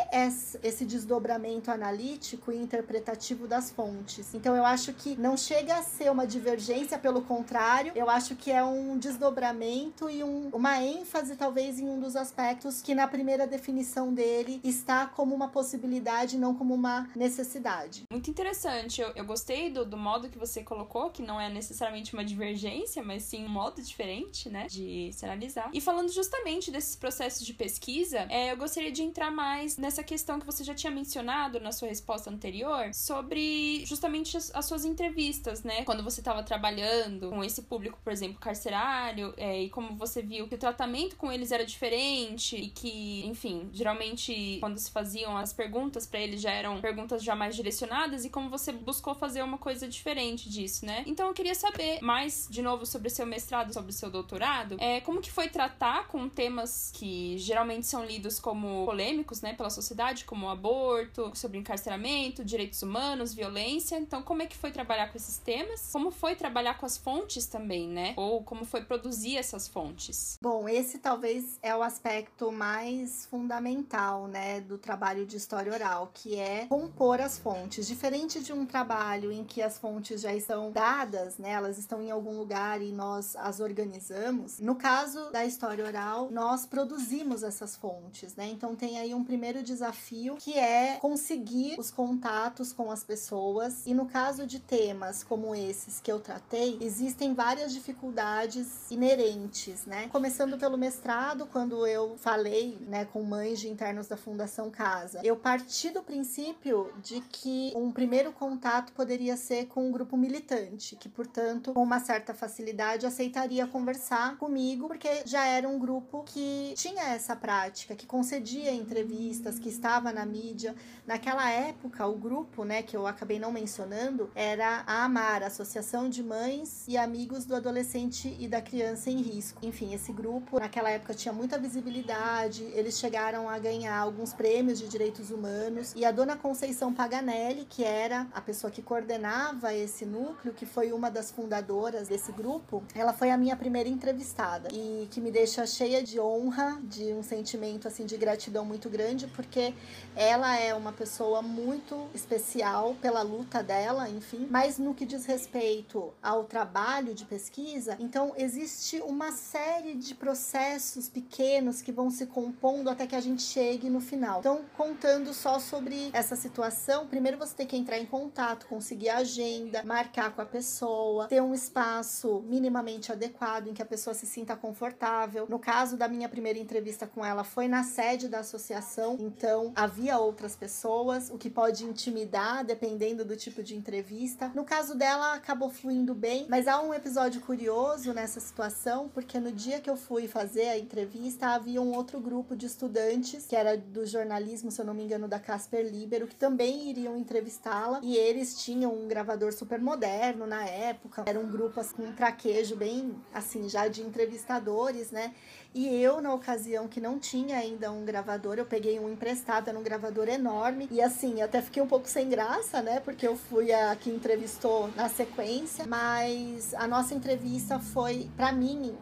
esse desdobramento analítico e interpretativo das fontes. Então eu acho que não chega a ser uma divergência, pelo contrário, eu acho que é um desdobramento e um, uma ênfase talvez em um dos aspectos que na primeira definição dele está como uma possibilidade, não como uma necessidade. Muito interessante. Eu, eu gostei do, do modo que você colocou, que não é necessariamente uma divergência, mas sim um modo diferente, né, de se analisar. E falando justamente desses processos de pesquisa, é, eu gostaria de entrar mais nessa questão que você já tinha mencionado na sua resposta anterior, sobre justamente as, as suas entrevistas, né, quando você estava trabalhando com esse público, por exemplo, carcerário, é, e como você viu que o tratamento com eles era diferente e que, enfim, geralmente quando se faziam as perguntas para ele já eram perguntas já mais direcionadas e como você buscou fazer uma coisa diferente disso, né? Então eu queria saber mais de novo sobre o seu mestrado, sobre o seu doutorado, é como que foi tratar com temas que geralmente são lidos como polêmicos, né, pela sociedade, como aborto, sobre encarceramento, direitos humanos, violência. Então como é que foi trabalhar com esses temas? Como foi trabalhar com as fontes também, né? Ou como foi produzir essas fontes? Bom, esse talvez é o aspecto mais fundamental, né, do trabalho de história oral, que é compor as fontes. Diferente de um trabalho em que as fontes já estão dadas, né, elas estão em algum lugar e nós as organizamos. No caso da história oral, nós produzimos essas fontes, né? Então tem aí um primeiro desafio, que é conseguir os contatos com as pessoas. E no caso de temas como esses que eu tratei, existem várias dificuldades inerentes, né? Começando pelo mestrado, quando eu falei, né, com mães de internos da Fundação Casa, eu parti do princípio de que um primeiro contato poderia ser com um grupo militante, que, portanto, com uma certa facilidade aceitaria conversar comigo, porque já era um grupo que tinha essa prática, que concedia entrevistas, que estava na mídia. Naquela época, o grupo, né, que eu acabei não mencionando, era a AMAR, Associação de Mães e Amigos do Adolescente e da Criança em Risco. Enfim, esse grupo naquela época tinha muita visibilidade, eles chegaram a ganhar alguns prêmios de direitos humanos. E a dona Conceição Paganelli, que era a pessoa que coordenava esse núcleo, que foi uma das fundadoras desse grupo, ela foi a minha primeira entrevistada. E que me deixa cheia de honra, de um sentimento assim de gratidão muito grande, porque ela é uma pessoa muito especial pela luta dela, enfim, mas no que diz respeito ao trabalho de pesquisa, então existe uma série de processos pequenos que vão se compondo até que a gente chegue no final. Então, contando só sobre essa situação, primeiro você tem que entrar em contato, conseguir a agenda, marcar com a pessoa, ter um espaço minimamente adequado em que a pessoa se sinta confortável. No caso da minha primeira entrevista com ela, foi na sede da associação, então havia outras pessoas, o que pode intimidar dependendo do tipo de entrevista. No caso dela, acabou fluindo bem, mas há um episódio curioso nessa situação, porque no dia que eu fui fazer a entrevista, havia um outro grupo de estudantes, que era do jornalismo, se eu não me engano, da Casper Libero, que também iriam entrevistá-la, e eles tinham um gravador super moderno na época, era um grupo assim, com um traquejo bem assim, já de entrevistadores, né? E eu, na ocasião que não tinha ainda um gravador, eu peguei um emprestado, era um gravador enorme. E assim, até fiquei um pouco sem graça, né? Porque eu fui a que entrevistou na sequência. Mas a nossa entrevista foi, para mim,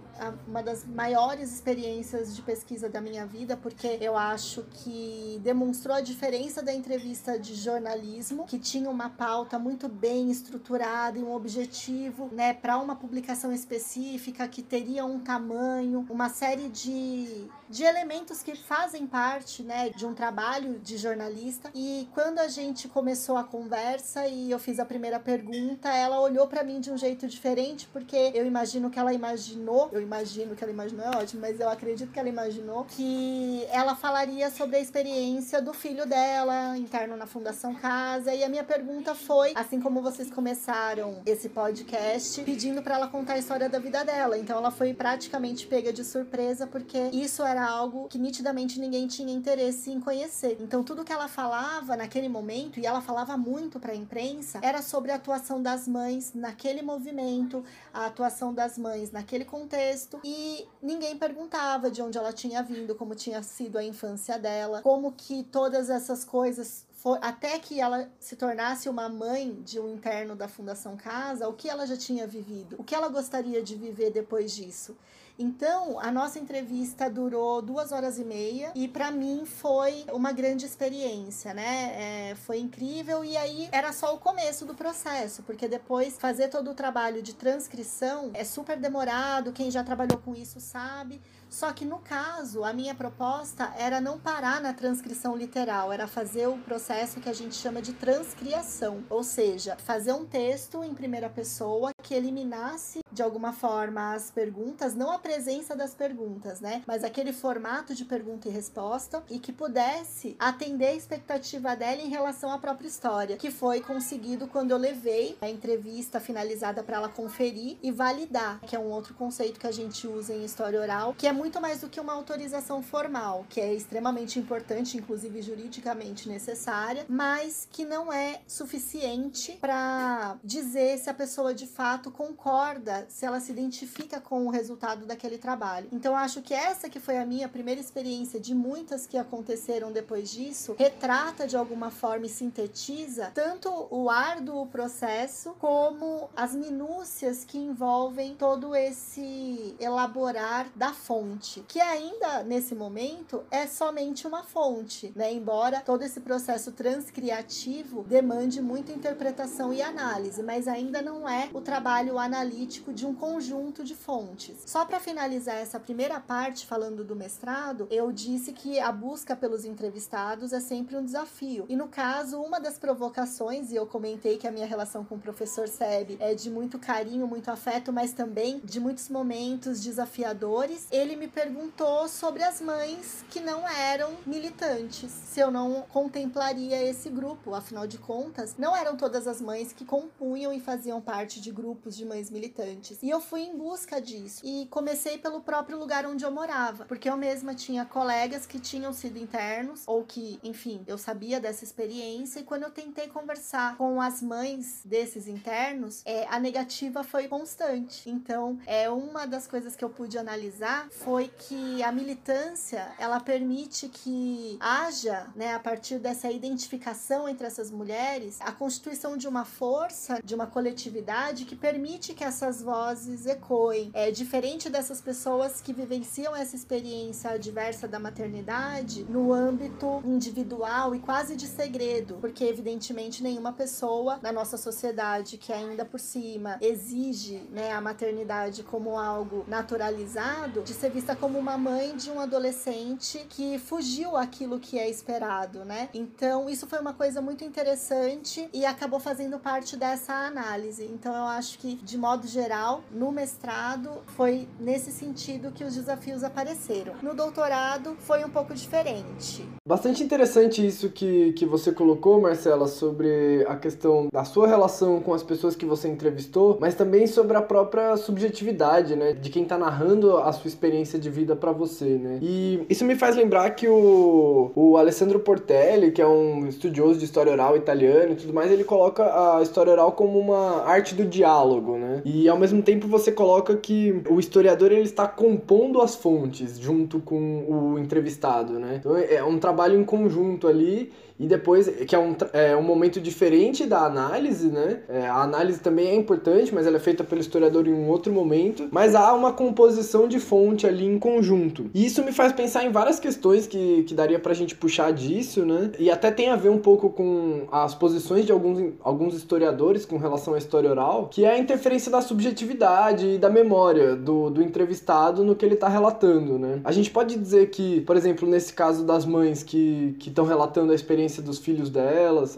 uma das maiores experiências de pesquisa da minha vida, porque eu acho que demonstrou a diferença da entrevista de jornalismo, que tinha uma pauta muito bem estruturada e um objetivo, né, para uma publicação específica que teria um tamanho, uma série de, de elementos que fazem parte, né, de um trabalho de jornalista. E quando a gente começou a conversa e eu fiz a primeira pergunta, ela olhou para mim de um jeito diferente, porque eu imagino que ela imaginou, eu imagino que ela imaginou é ótimo, mas eu acredito que ela imaginou que ela falaria sobre a experiência do filho dela, interno na Fundação Casa. E a minha pergunta foi, assim como vocês começaram esse podcast, pedindo para ela contar a história da vida dela. Então ela foi praticamente pega de surpresa, porque isso era algo que nitidamente ninguém tinha interesse em conhecer. Então tudo que ela falava naquele momento, e ela falava muito para a imprensa, era sobre a atuação das mães naquele movimento, a atuação das mães naquele contexto e ninguém perguntava de onde ela tinha vindo, como tinha sido a infância dela, como que todas essas coisas for, até que ela se tornasse uma mãe de um interno da Fundação Casa, o que ela já tinha vivido, o que ela gostaria de viver depois disso. Então, a nossa entrevista durou duas horas e meia e para mim foi uma grande experiência, né? É, foi incrível e aí era só o começo do processo, porque depois fazer todo o trabalho de transcrição é super demorado, quem já trabalhou com isso sabe. Só que no caso, a minha proposta era não parar na transcrição literal, era fazer o processo que a gente chama de transcriação, ou seja, fazer um texto em primeira pessoa que eliminasse de alguma forma as perguntas, não a presença das perguntas, né, mas aquele formato de pergunta e resposta e que pudesse atender a expectativa dela em relação à própria história, que foi conseguido quando eu levei a entrevista finalizada para ela conferir e validar, que é um outro conceito que a gente usa em história oral, que é muito mais do que uma autorização formal, que é extremamente importante, inclusive juridicamente necessária, mas que não é suficiente para dizer se a pessoa de fato concorda, se ela se identifica com o resultado daquele trabalho. Então acho que essa que foi a minha primeira experiência de muitas que aconteceram depois disso, retrata de alguma forma e sintetiza tanto o árduo processo como as minúcias que envolvem todo esse elaborar da fonte fonte, que ainda nesse momento é somente uma fonte, né? Embora todo esse processo transcriativo demande muita interpretação e análise, mas ainda não é o trabalho analítico de um conjunto de fontes. Só para finalizar essa primeira parte falando do mestrado, eu disse que a busca pelos entrevistados é sempre um desafio. E no caso, uma das provocações, e eu comentei que a minha relação com o professor Seb é de muito carinho, muito afeto, mas também de muitos momentos desafiadores, ele me perguntou sobre as mães que não eram militantes, se eu não contemplaria esse grupo. Afinal de contas, não eram todas as mães que compunham e faziam parte de grupos de mães militantes. E eu fui em busca disso. E comecei pelo próprio lugar onde eu morava, porque eu mesma tinha colegas que tinham sido internos, ou que, enfim, eu sabia dessa experiência. E quando eu tentei conversar com as mães desses internos, é, a negativa foi constante. Então, é uma das coisas que eu pude analisar foi que a militância ela permite que haja, né, a partir dessa identificação entre essas mulheres, a constituição de uma força, de uma coletividade que permite que essas vozes ecoem. É diferente dessas pessoas que vivenciam essa experiência adversa da maternidade no âmbito individual e quase de segredo, porque evidentemente nenhuma pessoa na nossa sociedade que ainda por cima exige, né, a maternidade como algo naturalizado, de ser vista como uma mãe de um adolescente que fugiu aquilo que é esperado, né? Então, isso foi uma coisa muito interessante e acabou fazendo parte dessa análise. Então, eu acho que, de modo geral, no mestrado, foi nesse sentido que os desafios apareceram. No doutorado, foi um pouco diferente. Bastante interessante isso que, que você colocou, Marcela, sobre a questão da sua relação com as pessoas que você entrevistou, mas também sobre a própria subjetividade, né? De quem tá narrando a sua experiência de vida para você, né? E isso me faz lembrar que o, o Alessandro Portelli, que é um estudioso de história oral italiano e tudo mais, ele coloca a história oral como uma arte do diálogo, né? E ao mesmo tempo você coloca que o historiador ele está compondo as fontes junto com o entrevistado, né? Então é um trabalho em conjunto ali e depois, que é um, é um momento diferente da análise, né? É, a análise também é importante, mas ela é feita pelo historiador em um outro momento. Mas há uma composição de fonte ali em conjunto. E isso me faz pensar em várias questões que, que daria pra gente puxar disso, né? E até tem a ver um pouco com as posições de alguns, alguns historiadores com relação à história oral, que é a interferência da subjetividade e da memória do, do entrevistado no que ele tá relatando, né? A gente pode dizer que, por exemplo, nesse caso das mães que estão relatando a experiência experiência dos filhos delas,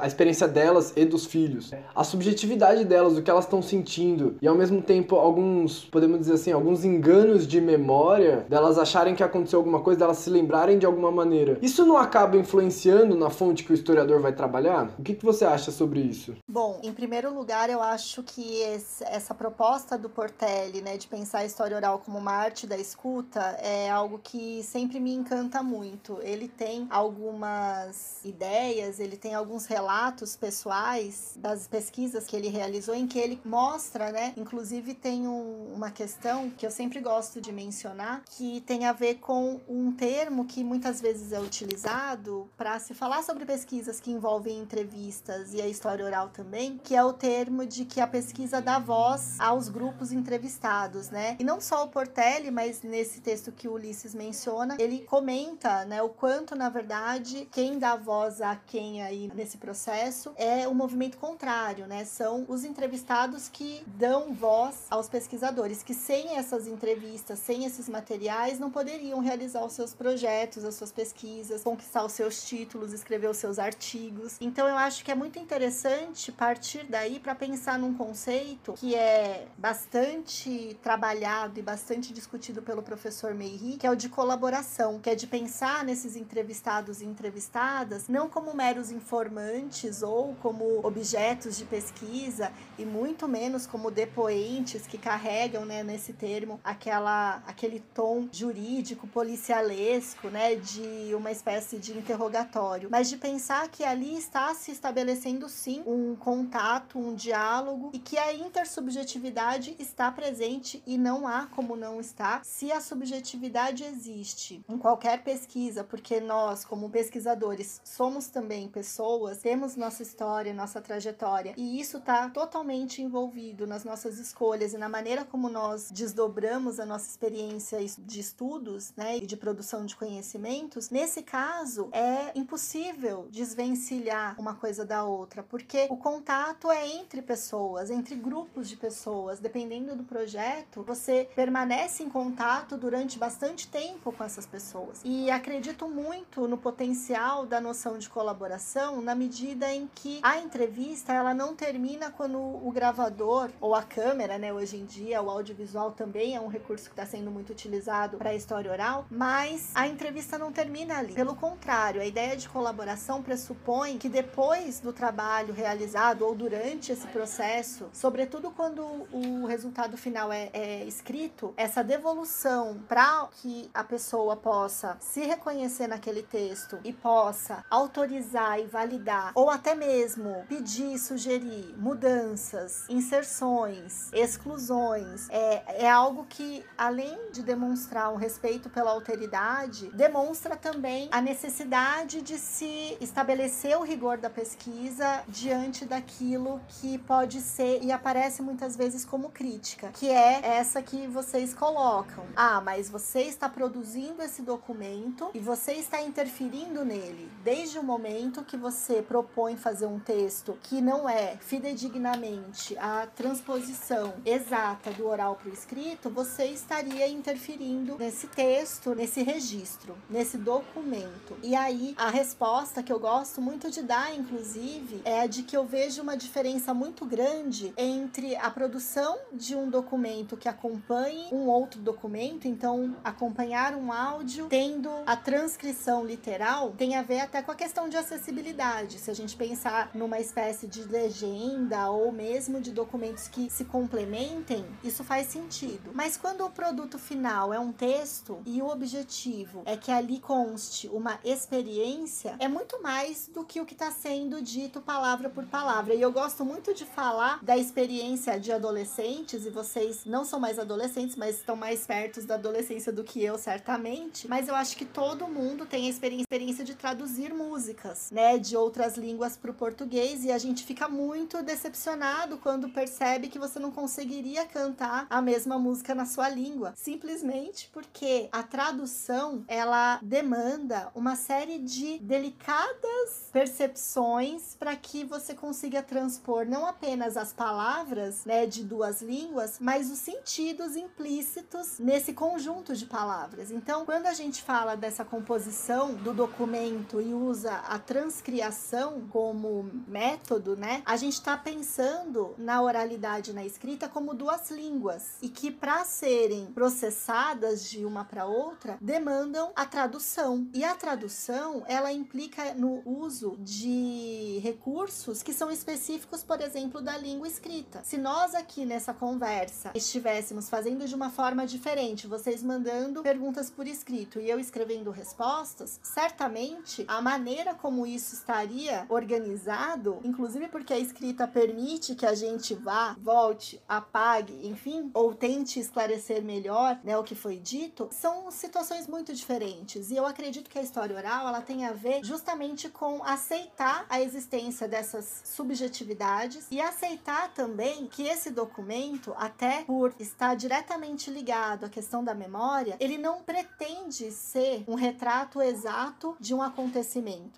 a experiência delas e dos filhos, a subjetividade delas, o que elas estão sentindo, e ao mesmo tempo alguns, podemos dizer assim, alguns enganos de memória, delas acharem que aconteceu alguma coisa, delas se lembrarem de alguma maneira. Isso não acaba influenciando na fonte que o historiador vai trabalhar? O que, que você acha sobre isso? Bom, em primeiro lugar, eu acho que esse, essa proposta do Portelli, né, de pensar a história oral como uma arte da escuta, é algo que sempre me encanta muito. Ele tem algumas ideias, ele tem alguns relatos pessoais das pesquisas que ele realizou em que ele mostra, né? Inclusive tem um, uma questão que eu sempre gosto de mencionar que tem a ver com um termo que muitas vezes é utilizado para se falar sobre pesquisas que envolvem entrevistas e a história oral também, que é o termo de que a pesquisa dá voz aos grupos entrevistados, né? E não só o Portelli, mas nesse texto que o Ulisses menciona, ele comenta, né, o quanto na verdade quem dá voz a quem aí nesse processo é o movimento contrário, né? São os entrevistados que dão voz aos pesquisadores, que sem essas entrevistas, sem esses materiais, não poderiam realizar os seus projetos, as suas pesquisas, conquistar os seus títulos, escrever os seus artigos. Então eu acho que é muito interessante partir daí para pensar num conceito que é bastante trabalhado e bastante discutido pelo professor Meiri, que é o de colaboração, que é de pensar nesses entrevistados e entrevistadas não como meros informantes ou como objetos de pesquisa e muito menos como depoentes que carregam, né, nesse termo aquela aquele tom jurídico policialesco, né, de uma espécie de interrogatório, mas de pensar que ali está se estabelecendo sim um contato, um diálogo e que a intersubjetividade está presente e não há como não estar se a subjetividade existe em qualquer pesquisa, porque nós como pesquisadores somos também pessoas, temos nossa história, nossa trajetória, e isso está totalmente envolvido nas nossas escolhas e na maneira como nós desdobramos a nossa experiência de estudos, né, e de produção de conhecimentos, nesse caso é impossível desvencilhar uma coisa da outra, porque o contato é entre pessoas, entre grupos de pessoas, dependendo do projeto, você permanece em contato durante bastante tempo com essas pessoas. E acredito muito no potencial da noção de colaboração na medida em que a entrevista ela não termina quando o gravador ou a câmera, né, hoje em dia o audiovisual também é um recurso que está sendo muito utilizado para a história oral, mas a entrevista não termina ali. Pelo contrário, a ideia de colaboração pressupõe que depois do trabalho realizado ou durante esse processo, sobretudo quando o resultado final é, é escrito, essa devolução para que a pessoa possa se reconhecer naquele texto e possa autorizar e validar, ou até mesmo pedir, sugerir mudanças, inserções, exclusões, é, é algo que, além de demonstrar um respeito pela alteridade, demonstra também a necessidade de se estabelecer o rigor da pesquisa diante daquilo que pode ser e aparece muitas vezes como crítica, que é essa que vocês colocam. Ah, mas você está produzindo esse documento e você está interferindo nele. Desde o momento que você propõe fazer um texto que não é fidedignamente a transposição exata do oral para o escrito, você estaria interferindo nesse texto, nesse registro, nesse documento. E aí a resposta que eu gosto muito de dar, inclusive, é a de que eu vejo uma diferença muito grande entre a produção de um documento que acompanhe um outro documento, então acompanhar um áudio tendo a transcrição literal tem a ver até com a questão de acessibilidade. Se a gente pensar numa espécie de legenda ou mesmo de documentos que se complementem, isso faz sentido. Mas quando o produto final é um texto e o objetivo é que ali conste uma experiência, é muito mais do que o que está sendo dito palavra por palavra. E eu gosto muito de falar da experiência de adolescentes, e vocês não são mais adolescentes, mas estão mais perto da adolescência do que eu, certamente. Mas eu acho que todo mundo tem a experiência de traduzir músicas, né, de outras línguas para o português, e a gente fica muito decepcionado quando percebe que você não conseguiria cantar a mesma música na sua língua, simplesmente porque a tradução ela demanda uma série de delicadas percepções para que você consiga transpor não apenas as palavras, né, de duas línguas, mas os sentidos implícitos nesse conjunto de palavras. Então, quando a gente fala dessa composição do documento e usa a transcriação como método, né, a gente está pensando na oralidade na escrita como duas línguas e que para serem processadas de uma para outra demandam a tradução. E a tradução, ela implica no uso de recursos que são específicos, por exemplo, da língua escrita. Se nós aqui nessa conversa estivéssemos fazendo de uma forma diferente, vocês mandando perguntas por escrito e eu escrevendo respostas, certamente a maneira como isso estaria organizado, inclusive porque a escrita permite que a gente vá, volte, apague, enfim, ou tente esclarecer melhor, né, o que foi dito, são situações muito diferentes. E eu acredito que a história oral, ela tem a ver justamente com aceitar a existência dessas subjetividades e aceitar também que esse documento, até por estar diretamente ligado à questão da memória, ele não pretende ser um retrato exato de um acontecimento,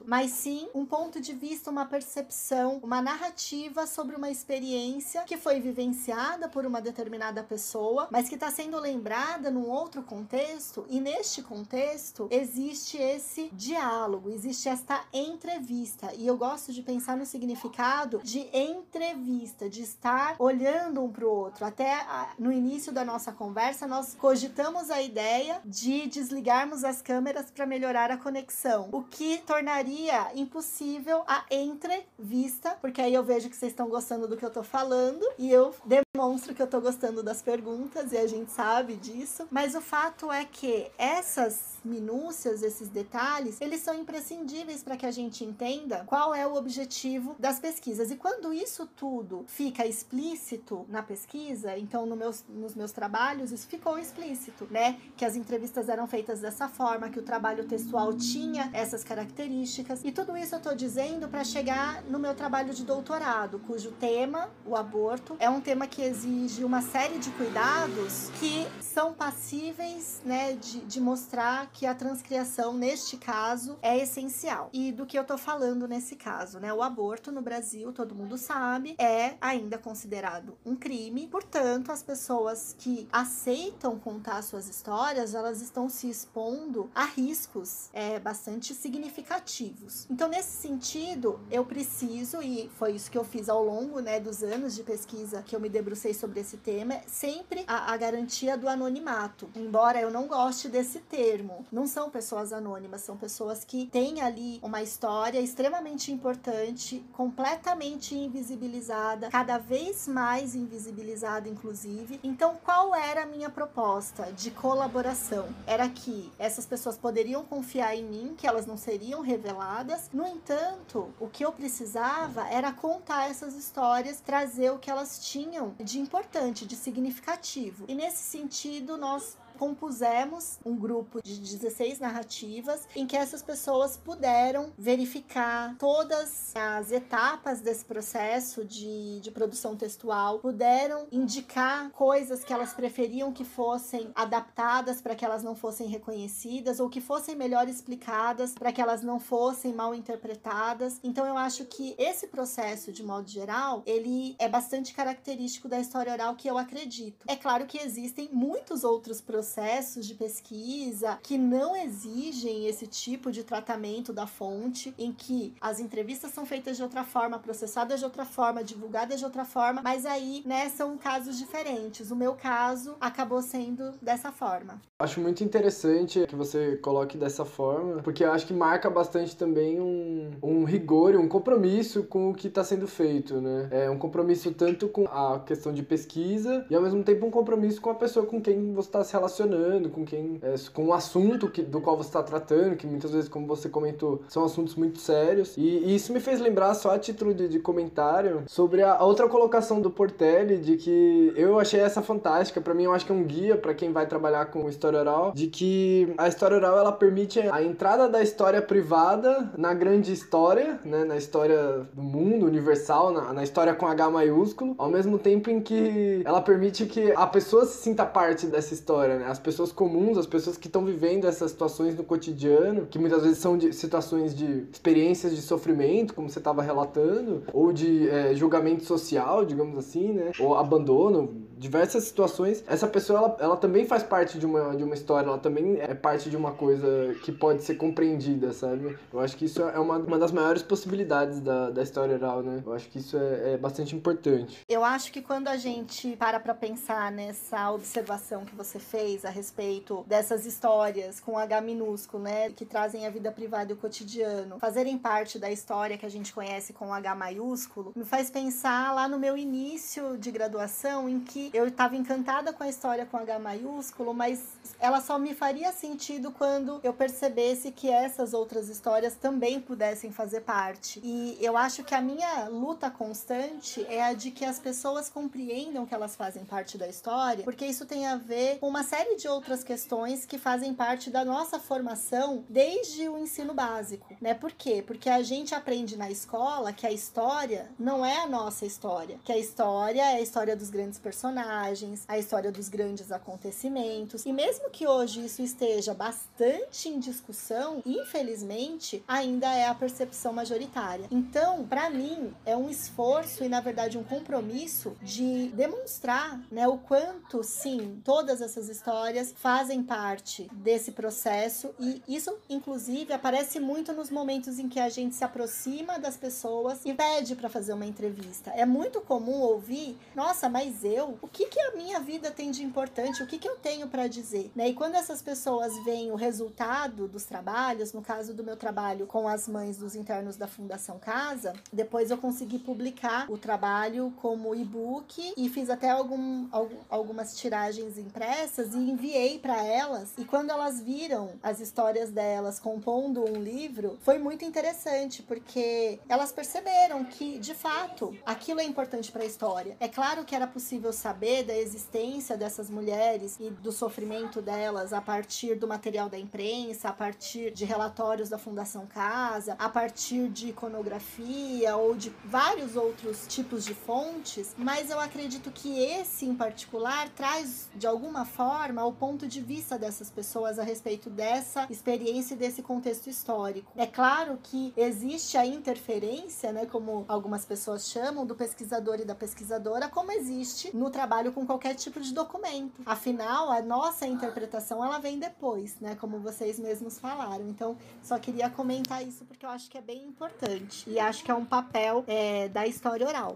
mas sim um ponto de vista, uma percepção, uma narrativa sobre uma experiência que foi vivenciada por uma determinada pessoa, mas que está sendo lembrada num outro contexto, e neste contexto existe esse diálogo, existe esta entrevista, e eu gosto de pensar no significado de entrevista, de estar olhando um para o outro. Até no início da nossa conversa, nós cogitamos a ideia de desligarmos as câmeras para melhorar a conexão, o que tornaria impossível a entrevista, porque aí eu vejo que vocês estão gostando do que eu tô falando e eu Monstro que eu tô gostando das perguntas e a gente sabe disso, mas o fato é que essas minúcias, esses detalhes, eles são imprescindíveis para que a gente entenda qual é o objetivo das pesquisas. E quando isso tudo fica explícito na pesquisa, então no meus, nos meus trabalhos isso ficou explícito, né? Que as entrevistas eram feitas dessa forma, que o trabalho textual tinha essas características. E tudo isso eu tô dizendo para chegar no meu trabalho de doutorado, cujo tema, o aborto, é um tema que exige uma série de cuidados que são passíveis né, de, de mostrar que a transcriação, neste caso, é essencial. E do que eu tô falando nesse caso, né? O aborto no Brasil, todo mundo sabe, é ainda considerado um crime. Portanto, as pessoas que aceitam contar suas histórias, elas estão se expondo a riscos é, bastante significativos. Então, nesse sentido, eu preciso, e foi isso que eu fiz ao longo né, dos anos de pesquisa que eu me debrucei debrucei sobre esse tema, sempre a, a garantia do anonimato. Embora eu não goste desse termo, não são pessoas anônimas, são pessoas que têm ali uma história extremamente importante, completamente invisibilizada, cada vez mais invisibilizada, inclusive. Então, qual era a minha proposta de colaboração? Era que essas pessoas poderiam confiar em mim, que elas não seriam reveladas. No entanto, o que eu precisava era contar essas histórias, trazer o que elas tinham de importante, de significativo. E nesse sentido, nós compusemos um grupo de 16 narrativas em que essas pessoas puderam verificar todas as etapas desse processo de, de produção textual, puderam indicar coisas que elas preferiam que fossem adaptadas para que elas não fossem reconhecidas ou que fossem melhor explicadas para que elas não fossem mal interpretadas. Então eu acho que esse processo, de modo geral, ele é bastante característico da história oral que eu acredito. É claro que existem muitos outros processos processos de pesquisa que não exigem esse tipo de tratamento da fonte, em que as entrevistas são feitas de outra forma, processadas de outra forma, divulgadas de outra forma, mas aí, né, são casos diferentes. O meu caso acabou sendo dessa forma. Acho muito interessante que você coloque dessa forma, porque eu acho que marca bastante também um, um rigor um compromisso com o que está sendo feito, né? É um compromisso tanto com a questão de pesquisa e ao mesmo tempo um compromisso com a pessoa com quem você está se relacionando relacionando com quem, é, com o assunto que, do qual você está tratando, que muitas vezes, como você comentou, são assuntos muito sérios. E, e isso me fez lembrar, só a título de, de comentário, sobre a, a, outra colocação do Portelli, de que eu achei essa fantástica. para mim, eu acho que é um guia para quem vai trabalhar com história oral, de que a história oral ela permite a entrada da história privada na grande história, né, na história do mundo universal, na, na história com H maiúsculo, ao mesmo tempo em que ela permite que a pessoa se sinta parte dessa história? Né? As pessoas comuns, as pessoas que estão vivendo essas situações no cotidiano, que muitas vezes são de situações de experiências de sofrimento, como você estava relatando, ou de é, julgamento social, digamos assim, né? Ou abandono, diversas situações. Essa pessoa, ela, ela também faz parte de uma, de uma história, ela também é parte de uma coisa que pode ser compreendida, sabe? Eu acho que isso é uma, uma das maiores possibilidades da, da história oral, né? Eu acho que isso é, é bastante importante. Eu acho que quando a gente para pra pensar nessa observação que você fez, a respeito dessas histórias com H minúsculo, né, que trazem a vida privada e o cotidiano, fazerem parte da história que a gente conhece com H maiúsculo, me faz pensar lá no meu início de graduação em que eu estava encantada com a história com H maiúsculo, mas ela só me faria sentido quando eu percebesse que essas outras histórias também pudessem fazer parte. E eu acho que a minha luta constante é a de que as pessoas compreendam que elas fazem parte da história, porque isso tem a ver com uma série de outras questões que fazem parte da nossa formação desde o ensino básico, né? Por quê? Porque a gente aprende na escola que a história não é a nossa história, que a história é a história dos grandes personagens, a história dos grandes acontecimentos. E mesmo que hoje isso esteja bastante em discussão, infelizmente, ainda é a percepção majoritária. Então, para mim, é um esforço e na verdade um compromisso de demonstrar, né, o quanto sim, todas essas histórias histórias fazem parte desse processo e isso, inclusive, aparece muito nos momentos em que a gente se aproxima das pessoas e pede para fazer uma entrevista. É muito comum ouvir: nossa, mas eu o que, que a minha vida tem de importante, o que, que eu tenho para dizer. Né? E quando essas pessoas veem o resultado dos trabalhos, no caso do meu trabalho com as mães dos internos da Fundação Casa, depois eu consegui publicar o trabalho como e-book e fiz até algum, algumas tiragens impressas e enviei para elas. E quando elas viram as histórias delas compondo um livro, foi muito interessante, porque elas perceberam que, de fato, aquilo é importante para a história. É claro que era possível saber da existência dessas mulheres e do sofrimento delas a partir do material da imprensa, a partir de relatórios da Fundação Casa, a partir de iconografia ou de vários outros tipos de fontes, mas eu acredito que esse em particular traz de alguma forma o ponto de vista dessas pessoas a respeito dessa experiência e desse contexto histórico. É claro que existe a interferência, né, como algumas pessoas chamam, do pesquisador e da pesquisadora, como existe no trabalho com qualquer tipo de documento. Afinal, a nossa interpretação ela vem depois, né, como vocês mesmos falaram. Então, só queria comentar isso porque eu acho que é bem importante e acho que é um papel é, da história oral.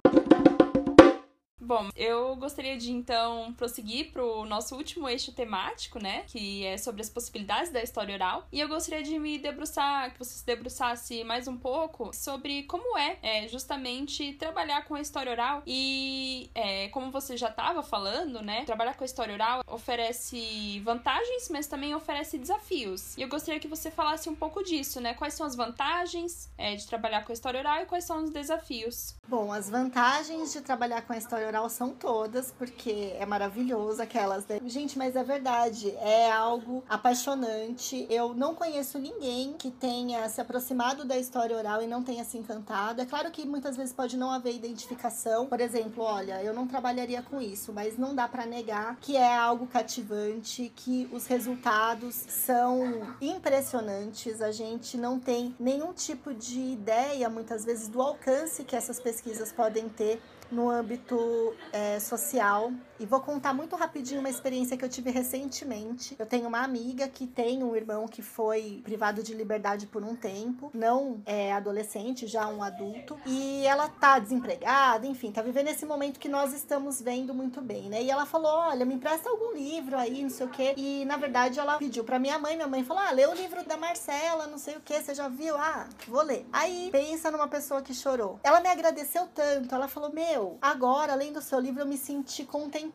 Bom, eu gostaria de então prosseguir para o nosso último eixo temático, né? Que é sobre as possibilidades da história oral. E eu gostaria de me debruçar, que você se debruçasse mais um pouco sobre como é, é justamente trabalhar com a história oral. E é, como você já estava falando, né? Trabalhar com a história oral oferece vantagens, mas também oferece desafios. E eu gostaria que você falasse um pouco disso, né? Quais são as vantagens é, de trabalhar com a história oral e quais são os desafios? Bom, as vantagens de trabalhar com a história oral são todas, porque é maravilhoso aquelas. Né? Gente, mas é verdade, é algo apaixonante. Eu não conheço ninguém que tenha se aproximado da história oral e não tenha se encantado. É claro que muitas vezes pode não haver identificação. Por exemplo, olha, eu não trabalharia com isso, mas não dá para negar que é algo cativante, que os resultados são impressionantes. A gente não tem nenhum tipo de ideia, muitas vezes, do alcance que essas pesquisas podem ter no âmbito é, social. E vou contar muito rapidinho uma experiência que eu tive recentemente. Eu tenho uma amiga que tem um irmão que foi privado de liberdade por um tempo, não é adolescente, já um adulto, e ela tá desempregada, enfim, tá vivendo esse momento que nós estamos vendo muito bem, né? E ela falou: "Olha, me empresta algum livro aí, não sei o quê". E na verdade ela pediu para minha mãe, minha mãe falou: "Ah, lê o livro da Marcela, não sei o quê, você já viu? Ah, vou ler". Aí pensa numa pessoa que chorou. Ela me agradeceu tanto, ela falou: "Meu, agora, além do seu livro, eu me senti contemplada.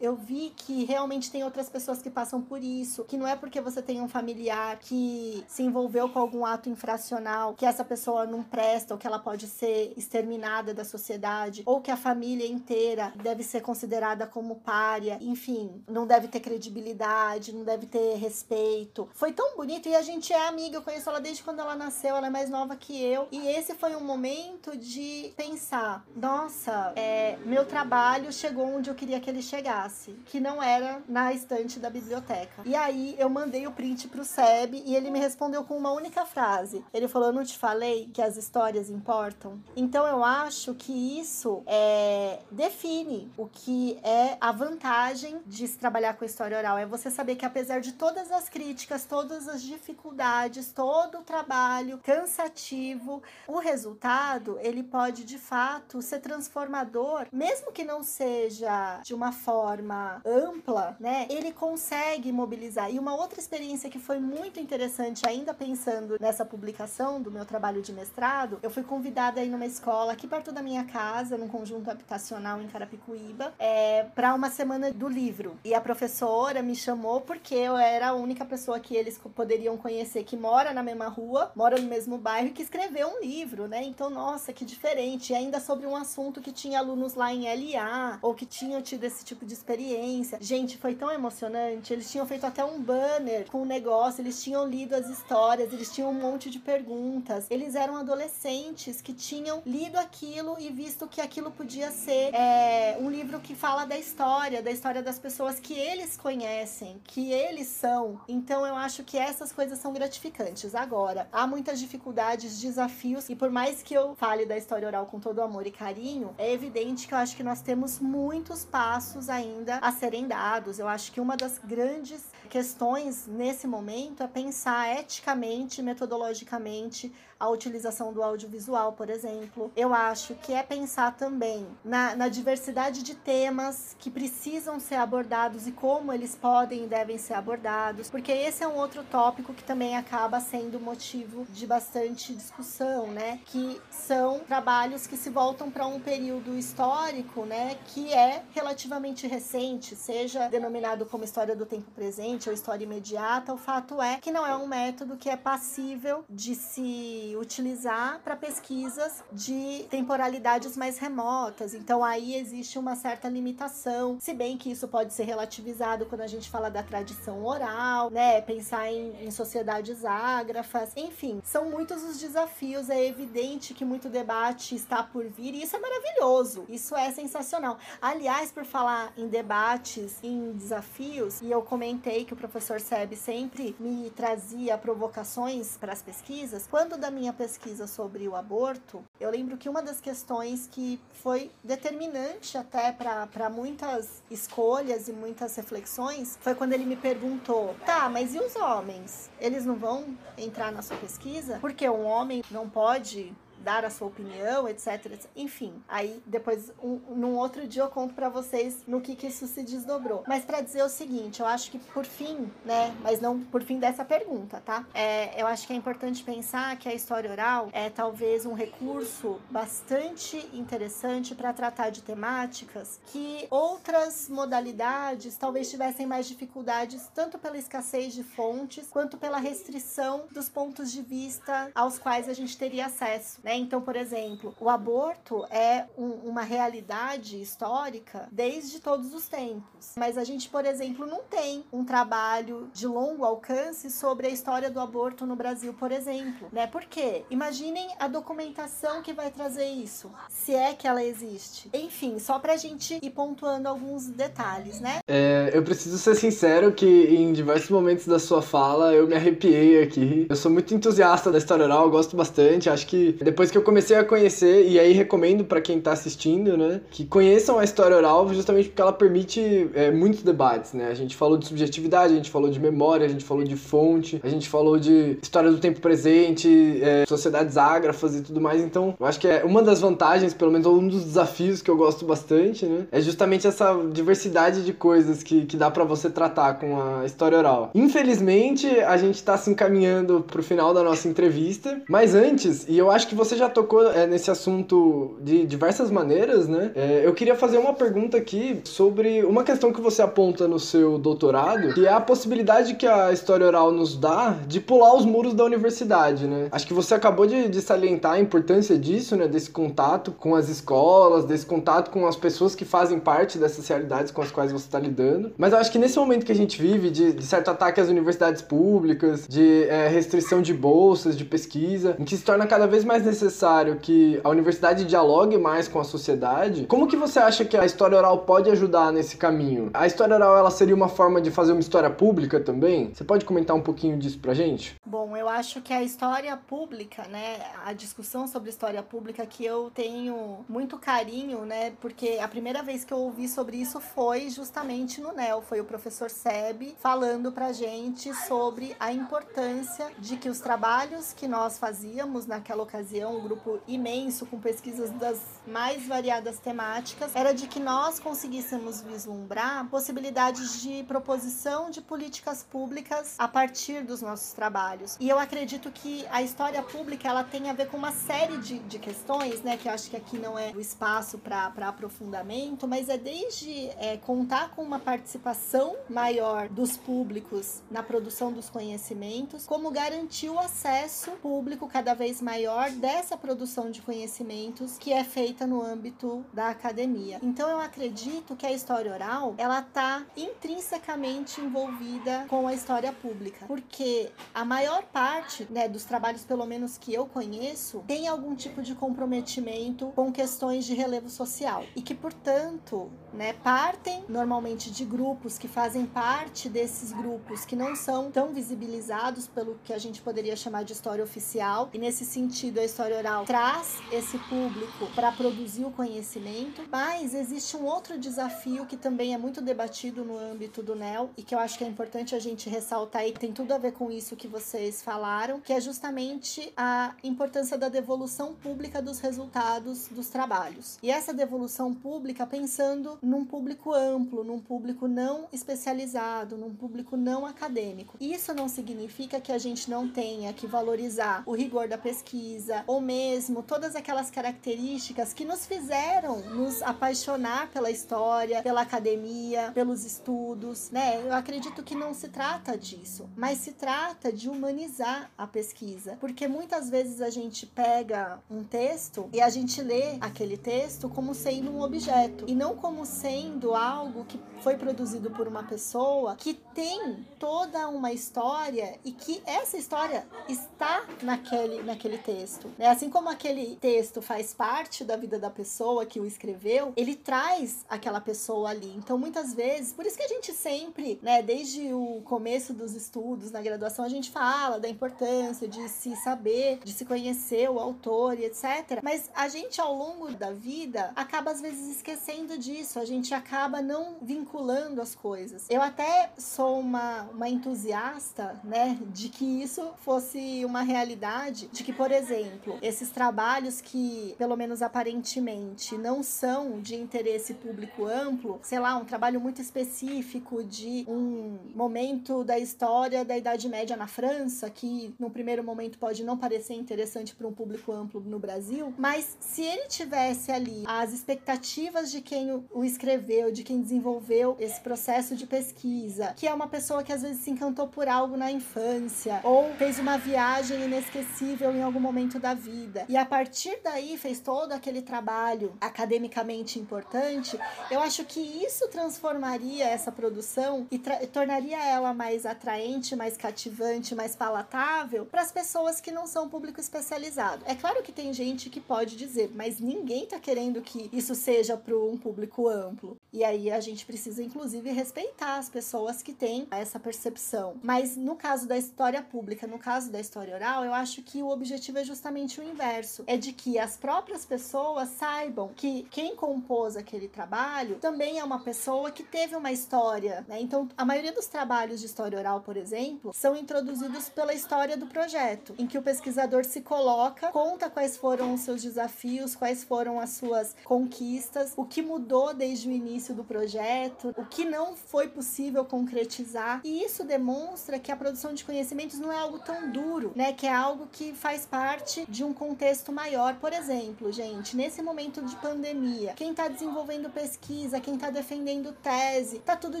Eu vi que realmente tem outras pessoas que passam por isso, que não é porque você tem um familiar que se envolveu com algum ato infracional, que essa pessoa não presta, ou que ela pode ser exterminada da sociedade, ou que a família inteira deve ser considerada como párea, enfim, não deve ter credibilidade, não deve ter respeito. Foi tão bonito e a gente é amiga, eu conheço ela desde quando ela nasceu, ela é mais nova que eu. E esse foi um momento de pensar: nossa, é, meu trabalho chegou onde eu queria que ele chegasse, que não era na estante da biblioteca. E aí eu mandei o print pro SEB e ele me respondeu com uma única frase. Ele falou: Eu não te falei que as histórias importam? Então eu acho que isso é, define o que é a vantagem de se trabalhar com história oral. É você saber que apesar de todas as críticas, todas as dificuldades, todo o trabalho cansativo, o resultado ele pode de fato ser transformado transformador, mesmo que não seja de uma forma ampla, né? Ele consegue mobilizar. E uma outra experiência que foi muito interessante, ainda pensando nessa publicação do meu trabalho de mestrado, eu fui convidada aí numa escola aqui perto da minha casa, num conjunto habitacional em Carapicuíba, é, para uma semana do livro. E a professora me chamou porque eu era a única pessoa que eles poderiam conhecer que mora na mesma rua, mora no mesmo bairro e que escreveu um livro, né? Então, nossa, que diferente. E ainda sobre um assunto que tinha alunos lá em LA ou que tinham tido esse tipo de experiência. Gente, foi tão emocionante. Eles tinham feito até um banner com o negócio, eles tinham lido as histórias, eles tinham um monte de perguntas. Eles eram adolescentes que tinham lido aquilo e visto que aquilo podia ser é, um livro que fala da história, da história das pessoas que eles conhecem, que eles são. Então eu acho que essas coisas são gratificantes. Agora, há muitas dificuldades, desafios, e por mais que eu fale da história oral com todo amor e carinho, é evidente que eu acho que nós temos muitos passos ainda a serem dados. Eu acho que uma das grandes questões nesse momento é pensar eticamente, metodologicamente, a utilização do audiovisual, por exemplo. Eu acho que é pensar também na, na diversidade de temas que precisam ser abordados e como eles podem e devem ser abordados, porque esse é um outro tópico que também acaba sendo motivo de bastante discussão, né? Que são trabalhos que se voltam para um período histórico, né? Que é relativamente recente, seja denominado como história do tempo presente ou história imediata. O fato é que não é um método que é passível de se utilizar para pesquisas de temporalidades mais remotas. Então aí existe uma certa limitação, se bem que isso pode ser relativizado quando a gente fala da tradição oral, né? Pensar em, em sociedades ágrafas, enfim, são muitos os desafios. É evidente que muito debate está por vir e isso é maravilhoso, isso é sensacional. Aliás, por falar em debates, em desafios, e eu comentei que o professor Seb sempre me trazia provocações para as pesquisas. Quando da minha pesquisa sobre o aborto, eu lembro que uma das questões que foi determinante até para muitas escolhas e muitas reflexões foi quando ele me perguntou: tá, mas e os homens? Eles não vão entrar na sua pesquisa? Porque um homem não pode dar a sua opinião, etc, etc. Enfim, aí depois, um, num outro dia eu conto para vocês no que que isso se desdobrou. Mas para dizer o seguinte, eu acho que por fim, né, mas não por fim dessa pergunta, tá? É, eu acho que é importante pensar que a história oral é talvez um recurso bastante interessante para tratar de temáticas que outras modalidades talvez tivessem mais dificuldades, tanto pela escassez de fontes, quanto pela restrição dos pontos de vista aos quais a gente teria acesso, né? Né? Então, por exemplo, o aborto é um, uma realidade histórica desde todos os tempos. Mas a gente, por exemplo, não tem um trabalho de longo alcance sobre a história do aborto no Brasil, por exemplo. Né? Por quê? Imaginem a documentação que vai trazer isso, se é que ela existe. Enfim, só pra gente ir pontuando alguns detalhes, né? É, eu preciso ser sincero que em diversos momentos da sua fala eu me arrepiei aqui. Eu sou muito entusiasta da história oral, gosto bastante. Acho que depois depois que eu comecei a conhecer, e aí recomendo para quem tá assistindo, né, que conheçam a história oral justamente porque ela permite é, muitos debates, né? A gente falou de subjetividade, a gente falou de memória, a gente falou de fonte, a gente falou de história do tempo presente, é, sociedades ágrafas e tudo mais. Então, eu acho que é uma das vantagens, pelo menos um dos desafios que eu gosto bastante, né, é justamente essa diversidade de coisas que, que dá para você tratar com a história oral. Infelizmente, a gente tá se encaminhando pro final da nossa entrevista, mas antes, e eu acho que você você já tocou é, nesse assunto de diversas maneiras, né? É, eu queria fazer uma pergunta aqui sobre uma questão que você aponta no seu doutorado, que é a possibilidade que a história oral nos dá de pular os muros da universidade, né? Acho que você acabou de, de salientar a importância disso, né? Desse contato com as escolas, desse contato com as pessoas que fazem parte dessas realidades com as quais você está lidando. Mas eu acho que nesse momento que a gente vive, de, de certo ataque às universidades públicas, de é, restrição de bolsas, de pesquisa, em que se torna cada vez mais necessário necessário que a universidade dialogue mais com a sociedade, como que você acha que a história oral pode ajudar nesse caminho? A história oral ela seria uma forma de fazer uma história pública também? Você pode comentar um pouquinho disso pra gente? Bom, eu acho que a história pública, né, a discussão sobre história pública que eu tenho muito carinho, né, porque a primeira vez que eu ouvi sobre isso foi justamente no NEL, foi o professor Seb falando pra gente sobre a importância de que os trabalhos que nós fazíamos naquela ocasião um grupo imenso com pesquisas das mais variadas temáticas, era de que nós conseguíssemos vislumbrar possibilidades de proposição de políticas públicas a partir dos nossos trabalhos. E eu acredito que a história pública ela tem a ver com uma série de, de questões, né, que eu acho que aqui não é o espaço para aprofundamento, mas é desde é, contar com uma participação maior dos públicos na produção dos conhecimentos, como garantir o acesso público cada vez maior dessa essa produção de conhecimentos que é feita no âmbito da academia. Então eu acredito que a história oral ela está intrinsecamente envolvida com a história pública, porque a maior parte né, dos trabalhos, pelo menos que eu conheço, tem algum tipo de comprometimento com questões de relevo social e que, portanto, né, partem normalmente de grupos que fazem parte desses grupos que não são tão visibilizados pelo que a gente poderia chamar de história oficial e nesse sentido a história história oral traz esse público para produzir o conhecimento, mas existe um outro desafio que também é muito debatido no âmbito do NEL e que eu acho que é importante a gente ressaltar e tem tudo a ver com isso que vocês falaram, que é justamente a importância da devolução pública dos resultados dos trabalhos. E essa devolução pública pensando num público amplo, num público não especializado, num público não acadêmico. Isso não significa que a gente não tenha que valorizar o rigor da pesquisa ou mesmo todas aquelas características que nos fizeram nos apaixonar pela história, pela academia, pelos estudos, né? Eu acredito que não se trata disso, mas se trata de humanizar a pesquisa, porque muitas vezes a gente pega um texto e a gente lê aquele texto como sendo um objeto e não como sendo algo que foi produzido por uma pessoa que tem toda uma história e que essa história está naquele, naquele texto. Né? Assim como aquele texto faz parte da vida da pessoa que o escreveu, ele traz aquela pessoa ali. Então, muitas vezes, por isso que a gente sempre, né, desde o começo dos estudos na graduação, a gente fala da importância de se saber, de se conhecer o autor e etc. Mas a gente, ao longo da vida, acaba às vezes esquecendo disso, a gente acaba não vinculando as coisas. Eu até sou uma, uma entusiasta, né, de que isso fosse uma realidade, de que, por exemplo, esses trabalhos que, pelo menos aparentemente, não são de interesse público amplo, sei lá, um trabalho muito específico de um momento da história da Idade Média na França, que no primeiro momento pode não parecer interessante para um público amplo no Brasil, mas se ele tivesse ali as expectativas de quem o escreveu, de quem desenvolveu esse processo de pesquisa, que é uma pessoa que às vezes se encantou por algo na infância ou fez uma viagem inesquecível em algum momento da vida e a partir daí fez todo aquele trabalho academicamente importante, eu acho que isso transformaria essa produção e tornaria ela mais atraente, mais cativante, mais palatável para as pessoas que não são público especializado. É claro que tem gente que pode dizer, mas ninguém está querendo que isso seja para um público amplo. E aí a gente precisa, inclusive, respeitar as pessoas que têm essa percepção. Mas no caso da história pública, no caso da história oral, eu acho que o objetivo é justamente o inverso: é de que as próprias pessoas saibam que quem compôs aquele trabalho também é uma pessoa que teve uma história. Né? Então, a maioria dos trabalhos de história oral, por exemplo, são introduzidos pela história do projeto, em que o pesquisador se coloca, conta quais foram os seus desafios, quais foram as suas conquistas, o que mudou desde o início do projeto, o que não foi possível concretizar. E isso demonstra que a produção de conhecimentos não é algo tão duro, né? Que é algo que faz parte de um contexto maior. Por exemplo, gente, nesse momento de pandemia, quem está desenvolvendo pesquisa, quem está defendendo tese, tá tudo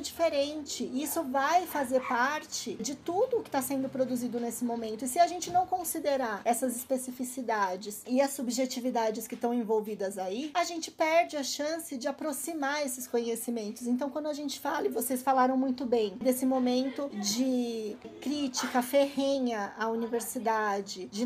diferente. Isso vai fazer parte de tudo que está sendo produzido nesse momento. E se a gente não considerar essas especificidades e as subjetividades que estão envolvidas aí, a gente perde a chance de aproximar esses conhecimentos. Então, quando a gente fala, e vocês falaram muito bem, desse momento de crítica ferrenha à universidade, de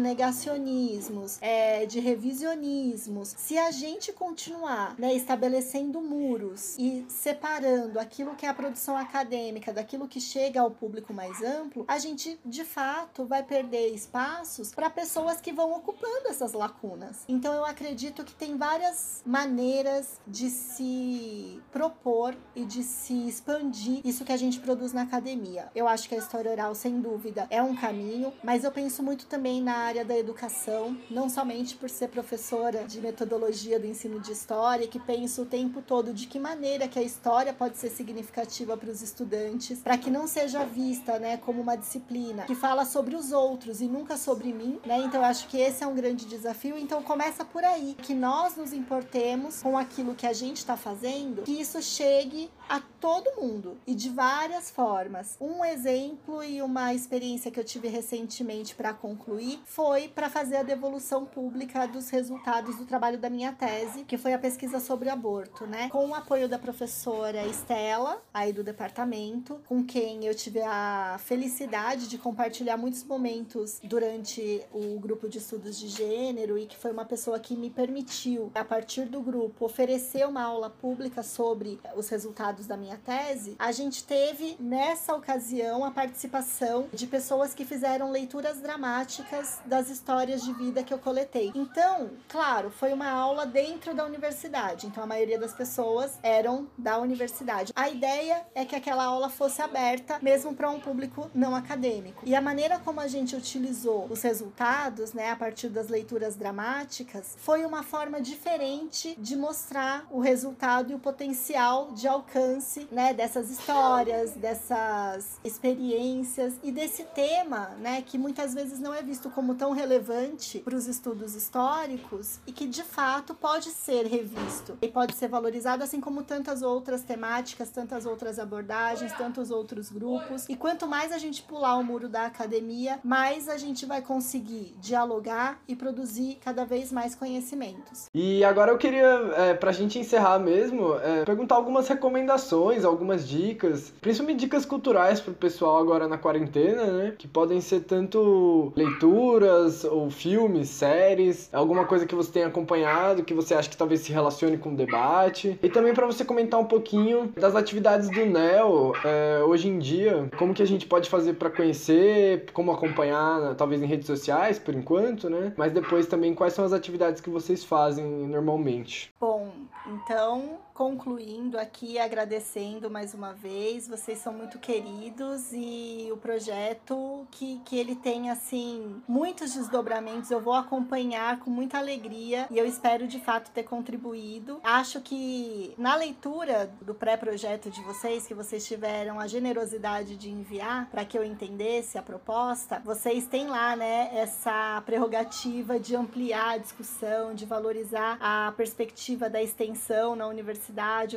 é, de revisionismos, se a gente continuar né, estabelecendo muros e separando aquilo que é a produção acadêmica daquilo que chega ao público mais amplo, a gente de fato vai perder espaços para pessoas que vão ocupando essas lacunas. Então eu acredito que tem várias maneiras de se propor e de se expandir isso que a gente produz na academia. Eu acho que a história oral, sem dúvida, é um caminho, mas eu penso muito também na área da educação, não somente por ser professora de metodologia do ensino de história, que penso o tempo todo de que maneira que a história pode ser significativa para os estudantes, para que não seja vista, né, como uma disciplina que fala sobre os outros e nunca sobre mim, né? Então acho que esse é um grande desafio. Então começa por aí, que nós nos importemos com aquilo que a gente está fazendo, que isso chegue a todo mundo e de várias formas. Um exemplo e uma experiência que eu tive recentemente para concluir foi para fazer a devolução pública dos resultados do trabalho da minha tese, que foi a pesquisa sobre aborto, né? Com o apoio da professora Estela, aí do departamento, com quem eu tive a felicidade de compartilhar muitos momentos durante o grupo de estudos de gênero e que foi uma pessoa que me permitiu, a partir do grupo, oferecer uma aula pública sobre os resultados resultados da minha tese, a gente teve nessa ocasião a participação de pessoas que fizeram leituras dramáticas das histórias de vida que eu coletei. Então, claro, foi uma aula dentro da universidade, então a maioria das pessoas eram da universidade. A ideia é que aquela aula fosse aberta mesmo para um público não acadêmico. E a maneira como a gente utilizou os resultados, né, a partir das leituras dramáticas, foi uma forma diferente de mostrar o resultado e o potencial de alcance, né, dessas histórias, dessas experiências e desse tema, né, que muitas vezes não é visto como tão relevante para os estudos históricos e que de fato pode ser revisto e pode ser valorizado assim como tantas outras temáticas, tantas outras abordagens, tantos outros grupos. E quanto mais a gente pular o muro da academia, mais a gente vai conseguir dialogar e produzir cada vez mais conhecimentos. E agora eu queria, é, para a gente encerrar mesmo, é, perguntar algumas recomendações, algumas dicas, principalmente dicas culturais para o pessoal agora na quarentena, né? Que podem ser tanto leituras ou filmes, séries, alguma coisa que você tenha acompanhado, que você acha que talvez se relacione com o debate. E também para você comentar um pouquinho das atividades do NEL é, hoje em dia, como que a gente pode fazer para conhecer, como acompanhar, talvez em redes sociais, por enquanto, né? Mas depois também quais são as atividades que vocês fazem normalmente. Bom, então concluindo aqui, agradecendo mais uma vez. Vocês são muito queridos e o projeto que, que ele tem, assim, muitos desdobramentos. Eu vou acompanhar com muita alegria e eu espero de fato ter contribuído. Acho que na leitura do pré-projeto de vocês, que vocês tiveram a generosidade de enviar para que eu entendesse a proposta, vocês têm lá, né, essa prerrogativa de ampliar a discussão, de valorizar a perspectiva da extensão na universidade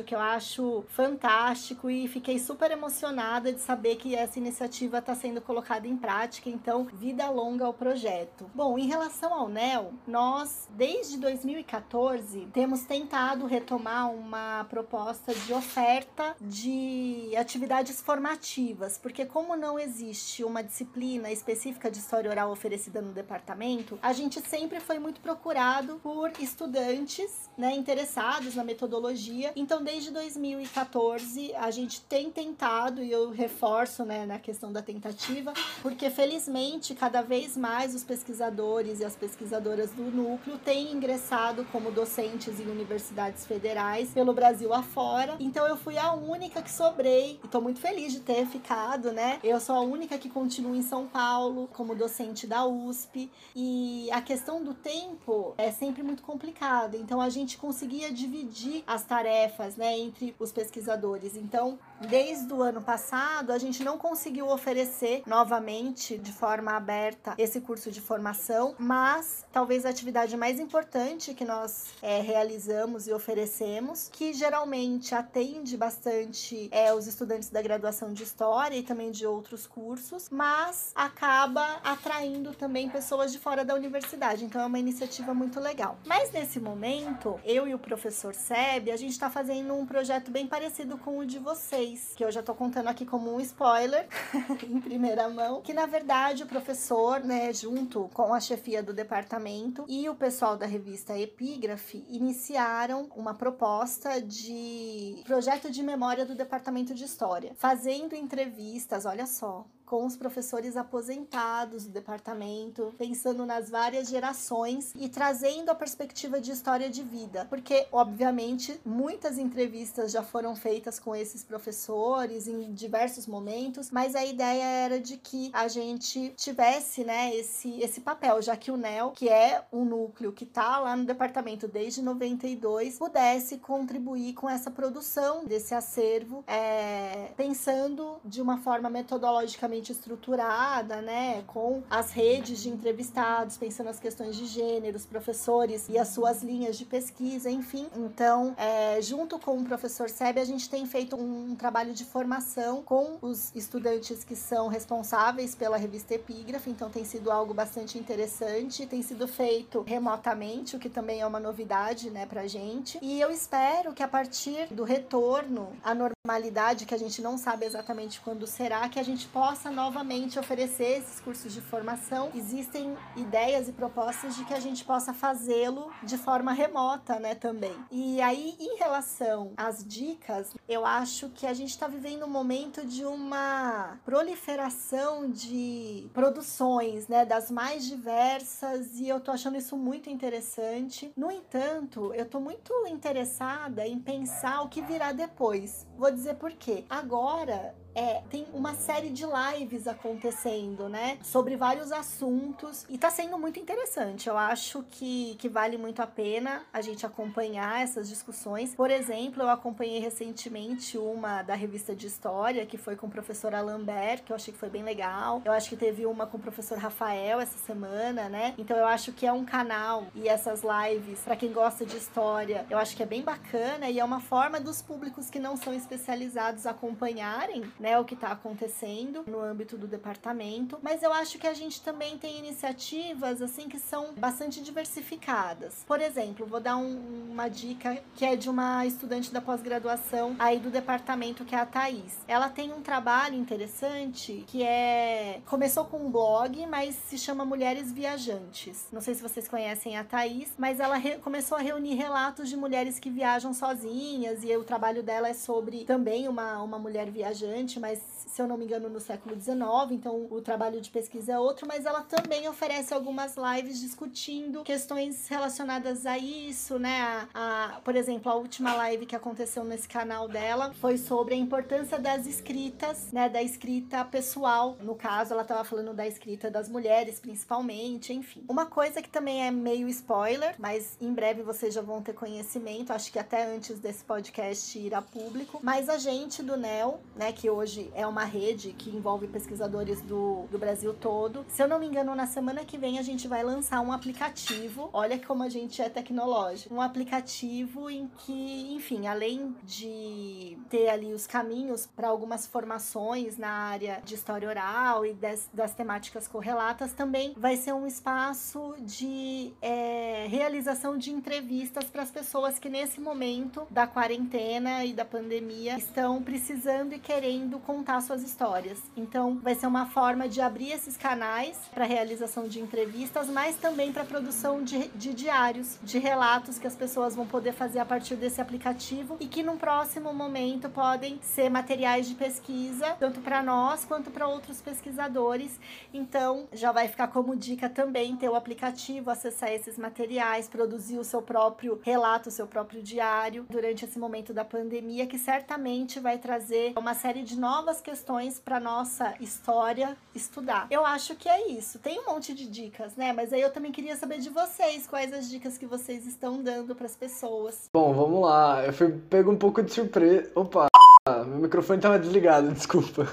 o que eu acho fantástico e fiquei super emocionada de saber que essa iniciativa está sendo colocada em prática. Então, vida longa ao projeto. Bom, em relação ao NEL, nós desde 2014 temos tentado retomar uma proposta de oferta de atividades formativas, porque como não existe uma disciplina específica de história oral oferecida no departamento, a gente sempre foi muito procurado por estudantes, né, interessados na metodologia então, desde 2014, a gente tem tentado, e eu reforço né, na questão da tentativa, porque felizmente cada vez mais os pesquisadores e as pesquisadoras do núcleo têm ingressado como docentes em universidades federais pelo Brasil afora. Então, eu fui a única que sobrei e estou muito feliz de ter ficado, né? Eu sou a única que continua em São Paulo como docente da USP e a questão do tempo é sempre muito complicada. Então, a gente conseguia dividir as tarefas tarefas né, entre os pesquisadores. Então, desde o ano passado, a gente não conseguiu oferecer novamente de forma aberta esse curso de formação, mas talvez a atividade mais importante que nós é, realizamos e oferecemos, que geralmente atende bastante é, os estudantes da graduação de História e também de outros cursos, mas acaba atraindo também pessoas de fora da universidade. Então, é uma iniciativa muito legal. Mas nesse momento, eu e o professor Seb, a gente está fazendo um projeto bem parecido com o de vocês, que eu já tô contando aqui como um spoiler em primeira mão, que na verdade o professor, né, junto com a chefia do departamento e o pessoal da revista Epígrafe iniciaram uma proposta de projeto de memória do departamento de história, fazendo entrevistas, olha só, com os professores aposentados do departamento, pensando nas várias gerações e trazendo a perspectiva de história de vida, porque obviamente muitas entrevistas já foram feitas com esses professores em diversos momentos, mas a ideia era de que a gente tivesse, né, esse esse papel, já que o NEL, que é um núcleo que está lá no departamento desde 92, pudesse contribuir com essa produção desse acervo, é, pensando de uma forma metodologicamente estruturada, né, com as redes de entrevistados, pensando nas questões de gênero, os professores e as suas linhas de pesquisa, enfim. Então, é, junto com o professor Seb, a gente tem feito um trabalho de formação com os estudantes que são responsáveis pela revista Epígrafe, então tem sido algo bastante interessante, tem sido feito remotamente, o que também é uma novidade, né, pra gente. E eu espero que a partir do retorno à normalidade, que a gente não sabe exatamente quando será, que a gente possa novamente oferecer esses cursos de formação. Existem ideias e propostas de que a gente possa fazê-lo de forma remota, né, também. E aí, em relação às dicas, eu acho que a gente está vivendo um momento de uma proliferação de produções, né, das mais diversas, e eu tô achando isso muito interessante. No entanto, eu tô muito interessada em pensar o que virá depois. Vou dizer por quê. Agora, é, tem uma série de lives acontecendo, né? Sobre vários assuntos. E tá sendo muito interessante. Eu acho que, que vale muito a pena a gente acompanhar essas discussões. Por exemplo, eu acompanhei recentemente uma da revista de história, que foi com o professor Alambert, que eu achei que foi bem legal. Eu acho que teve uma com o professor Rafael essa semana, né? Então eu acho que é um canal e essas lives, para quem gosta de história, eu acho que é bem bacana e é uma forma dos públicos que não são especializados acompanharem né, o que está acontecendo no âmbito do departamento, mas eu acho que a gente também tem iniciativas assim que são bastante diversificadas. Por exemplo, vou dar um, uma dica que é de uma estudante da pós-graduação aí do departamento que é a Thaís. Ela tem um trabalho interessante que é começou com um blog, mas se chama Mulheres Viajantes. Não sei se vocês conhecem a Thaís, mas ela começou a reunir relatos de mulheres que viajam sozinhas e o trabalho dela é sobre também uma, uma mulher viajante mas se eu não me engano, no século XIX, então o trabalho de pesquisa é outro, mas ela também oferece algumas lives discutindo questões relacionadas a isso, né? A, a, por exemplo, a última live que aconteceu nesse canal dela foi sobre a importância das escritas, né? Da escrita pessoal. No caso, ela estava falando da escrita das mulheres, principalmente, enfim. Uma coisa que também é meio spoiler, mas em breve vocês já vão ter conhecimento, acho que até antes desse podcast ir a público, mas a gente do NEL, né, que hoje é uma rede que envolve pesquisadores do, do Brasil todo. Se eu não me engano, na semana que vem a gente vai lançar um aplicativo. Olha como a gente é tecnológico. Um aplicativo em que, enfim, além de ter ali os caminhos para algumas formações na área de história oral e das, das temáticas correlatas, também vai ser um espaço de é, realização de entrevistas para as pessoas que nesse momento da quarentena e da pandemia estão precisando e querendo querendo contar suas histórias. Então, vai ser uma forma de abrir esses canais para realização de entrevistas, mas também para produção de, de diários, de relatos que as pessoas vão poder fazer a partir desse aplicativo e que num próximo momento podem ser materiais de pesquisa, tanto para nós quanto para outros pesquisadores. Então, já vai ficar como dica também ter o aplicativo, acessar esses materiais, produzir o seu próprio relato, o seu próprio diário durante esse momento da pandemia, que certamente vai trazer uma série de de novas questões para nossa história estudar. Eu acho que é isso. Tem um monte de dicas, né? Mas aí eu também queria saber de vocês quais as dicas que vocês estão dando para as pessoas. Bom, vamos lá. Eu fui pego um pouco de surpresa. Opa, meu microfone estava desligado, desculpa.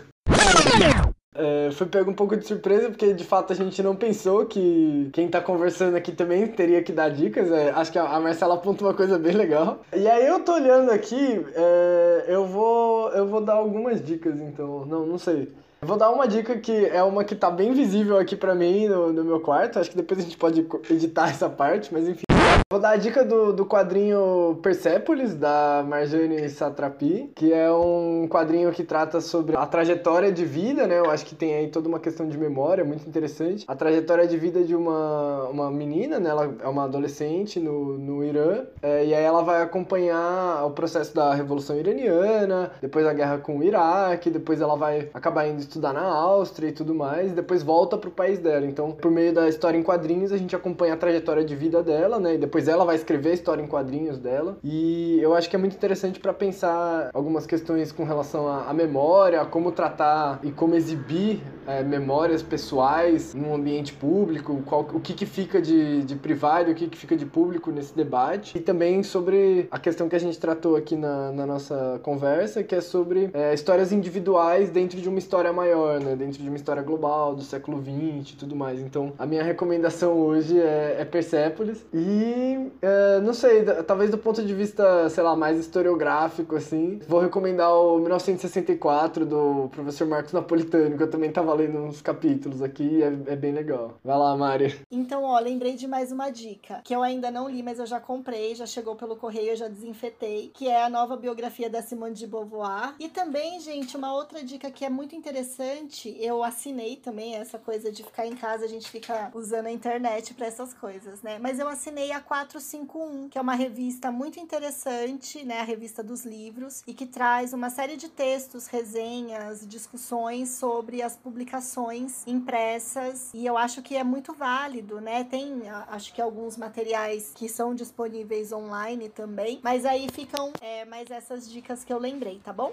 É, foi pego um pouco de surpresa, porque de fato a gente não pensou que quem tá conversando aqui também teria que dar dicas. É, acho que a Marcela apontou uma coisa bem legal. E aí eu tô olhando aqui, é, eu, vou, eu vou dar algumas dicas, então. Não, não sei. Vou dar uma dica que é uma que tá bem visível aqui para mim no, no meu quarto. Acho que depois a gente pode editar essa parte, mas enfim. Vou dar a dica do, do quadrinho Persepolis, da Marjane Satrapi, que é um quadrinho que trata sobre a trajetória de vida, né? Eu acho que tem aí toda uma questão de memória muito interessante. A trajetória de vida de uma, uma menina, né? Ela é uma adolescente no, no Irã, é, e aí ela vai acompanhar o processo da Revolução Iraniana, depois a guerra com o Iraque, depois ela vai acabar indo estudar na Áustria e tudo mais, e depois volta pro país dela. Então, por meio da história em quadrinhos, a gente acompanha a trajetória de vida dela, né? E depois depois ela vai escrever a história em quadrinhos dela. E eu acho que é muito interessante para pensar algumas questões com relação à, memória, como tratar e como exibir é, memórias pessoais num ambiente público, qual, o que, que fica de, de privado e o que, que fica de público nesse debate. E também sobre a questão que a gente tratou aqui na, na nossa conversa, que é sobre é, histórias individuais dentro de uma história maior, né? dentro de uma história global, do século XX e tudo mais. Então, a minha recomendação hoje é, é Persepolis. E Uh, não sei, talvez do ponto de vista, sei lá, mais historiográfico, assim, vou recomendar o 1964 do professor Marcos Napolitano, que eu também tava lendo uns capítulos aqui, é, é bem legal. Vai lá, Mari. Então, ó, lembrei de mais uma dica, que eu ainda não li, mas eu já comprei, já chegou pelo correio, eu já desinfetei, que é a nova biografia da Simone de Beauvoir. E também, gente, uma outra dica que é muito interessante, eu assinei também essa coisa de ficar em casa, a gente fica usando a internet para essas coisas, né? Mas eu assinei a 451, que é uma revista muito interessante, né? A revista dos livros, e que traz uma série de textos, resenhas, discussões sobre as publicações impressas. E eu acho que é muito válido, né? Tem, acho que alguns materiais que são disponíveis online também, mas aí ficam é, mais essas dicas que eu lembrei, tá bom?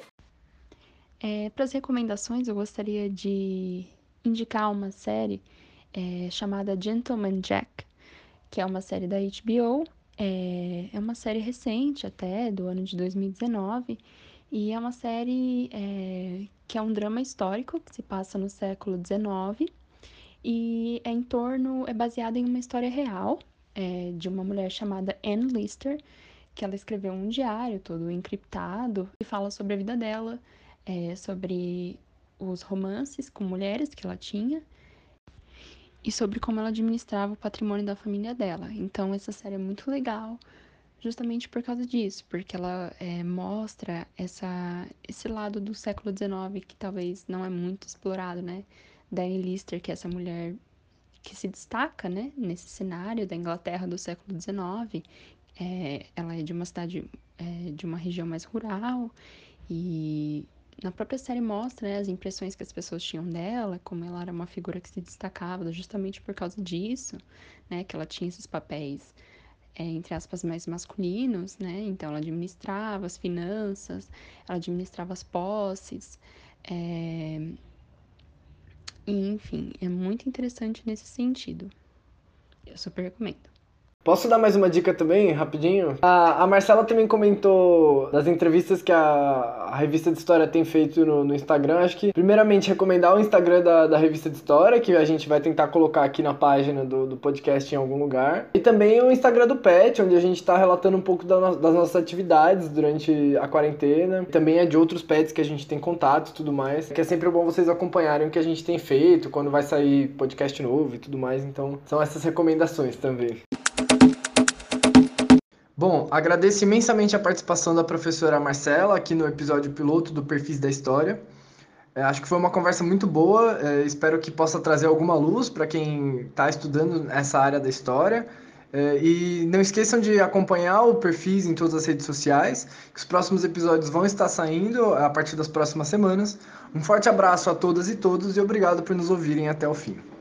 É, Para as recomendações, eu gostaria de indicar uma série é, chamada Gentleman Jack, que é uma série da HBO. É, é uma série recente, até do ano de 2019, e é uma série é, que é um drama histórico que se passa no século XIX e é em torno, é baseada em uma história real é, de uma mulher chamada Anne Lister, que ela escreveu um diário todo encriptado e fala sobre a vida dela, é, sobre os romances com mulheres que ela tinha e sobre como ela administrava o patrimônio da família dela. Então, essa série é muito legal, justamente por causa disso, porque ela é, mostra essa, esse lado do século XIX que talvez não é muito explorado, né? Da Anne Lister, que é essa mulher que se destaca, né, nesse cenário da Inglaterra do século XIX. É, ela é de uma cidade, é, de uma região mais rural e na própria série mostra né, as impressões que as pessoas tinham dela, como ela era uma figura que se destacava justamente por causa disso, né, que ela tinha esses papéis é, entre aspas mais masculinos, né, então ela administrava as finanças, ela administrava as posses, é... enfim, é muito interessante nesse sentido. Eu super recomendo. Posso dar mais uma dica também, rapidinho? A, a Marcela também comentou das entrevistas que a, a revista de história tem feito no, no, Instagram. Acho que, primeiramente, recomendar o Instagram da, da revista de história, que a gente vai tentar colocar aqui na página do, do podcast em algum lugar. E também o Instagram do Pet, onde a gente está relatando um pouco da no, das nossas atividades durante a quarentena. Também é de outros pets que a gente tem contato e tudo mais. Que é sempre bom vocês acompanharem o que a gente tem feito, quando vai sair podcast novo e tudo mais. Então, são essas recomendações também. Bom, agradeço imensamente a participação da professora Marcela aqui no episódio piloto do Perfis da História. É, acho que foi uma conversa muito boa, é, espero que possa trazer alguma luz para quem está estudando essa área da história. É, e não esqueçam de acompanhar o Perfis em todas as redes sociais, que os próximos episódios vão estar saindo a partir das próximas semanas. Um forte abraço a todas e todos e obrigado por nos ouvirem até o fim.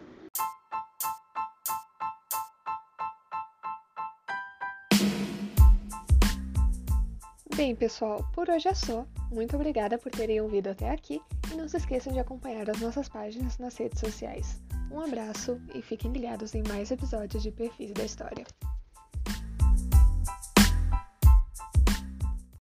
Bem, pessoal, por hoje é só. Muito obrigada por terem ouvido até aqui e não se esqueçam de acompanhar as nossas páginas nas redes sociais. Um abraço e fiquem ligados em mais episódios de Perfis da História.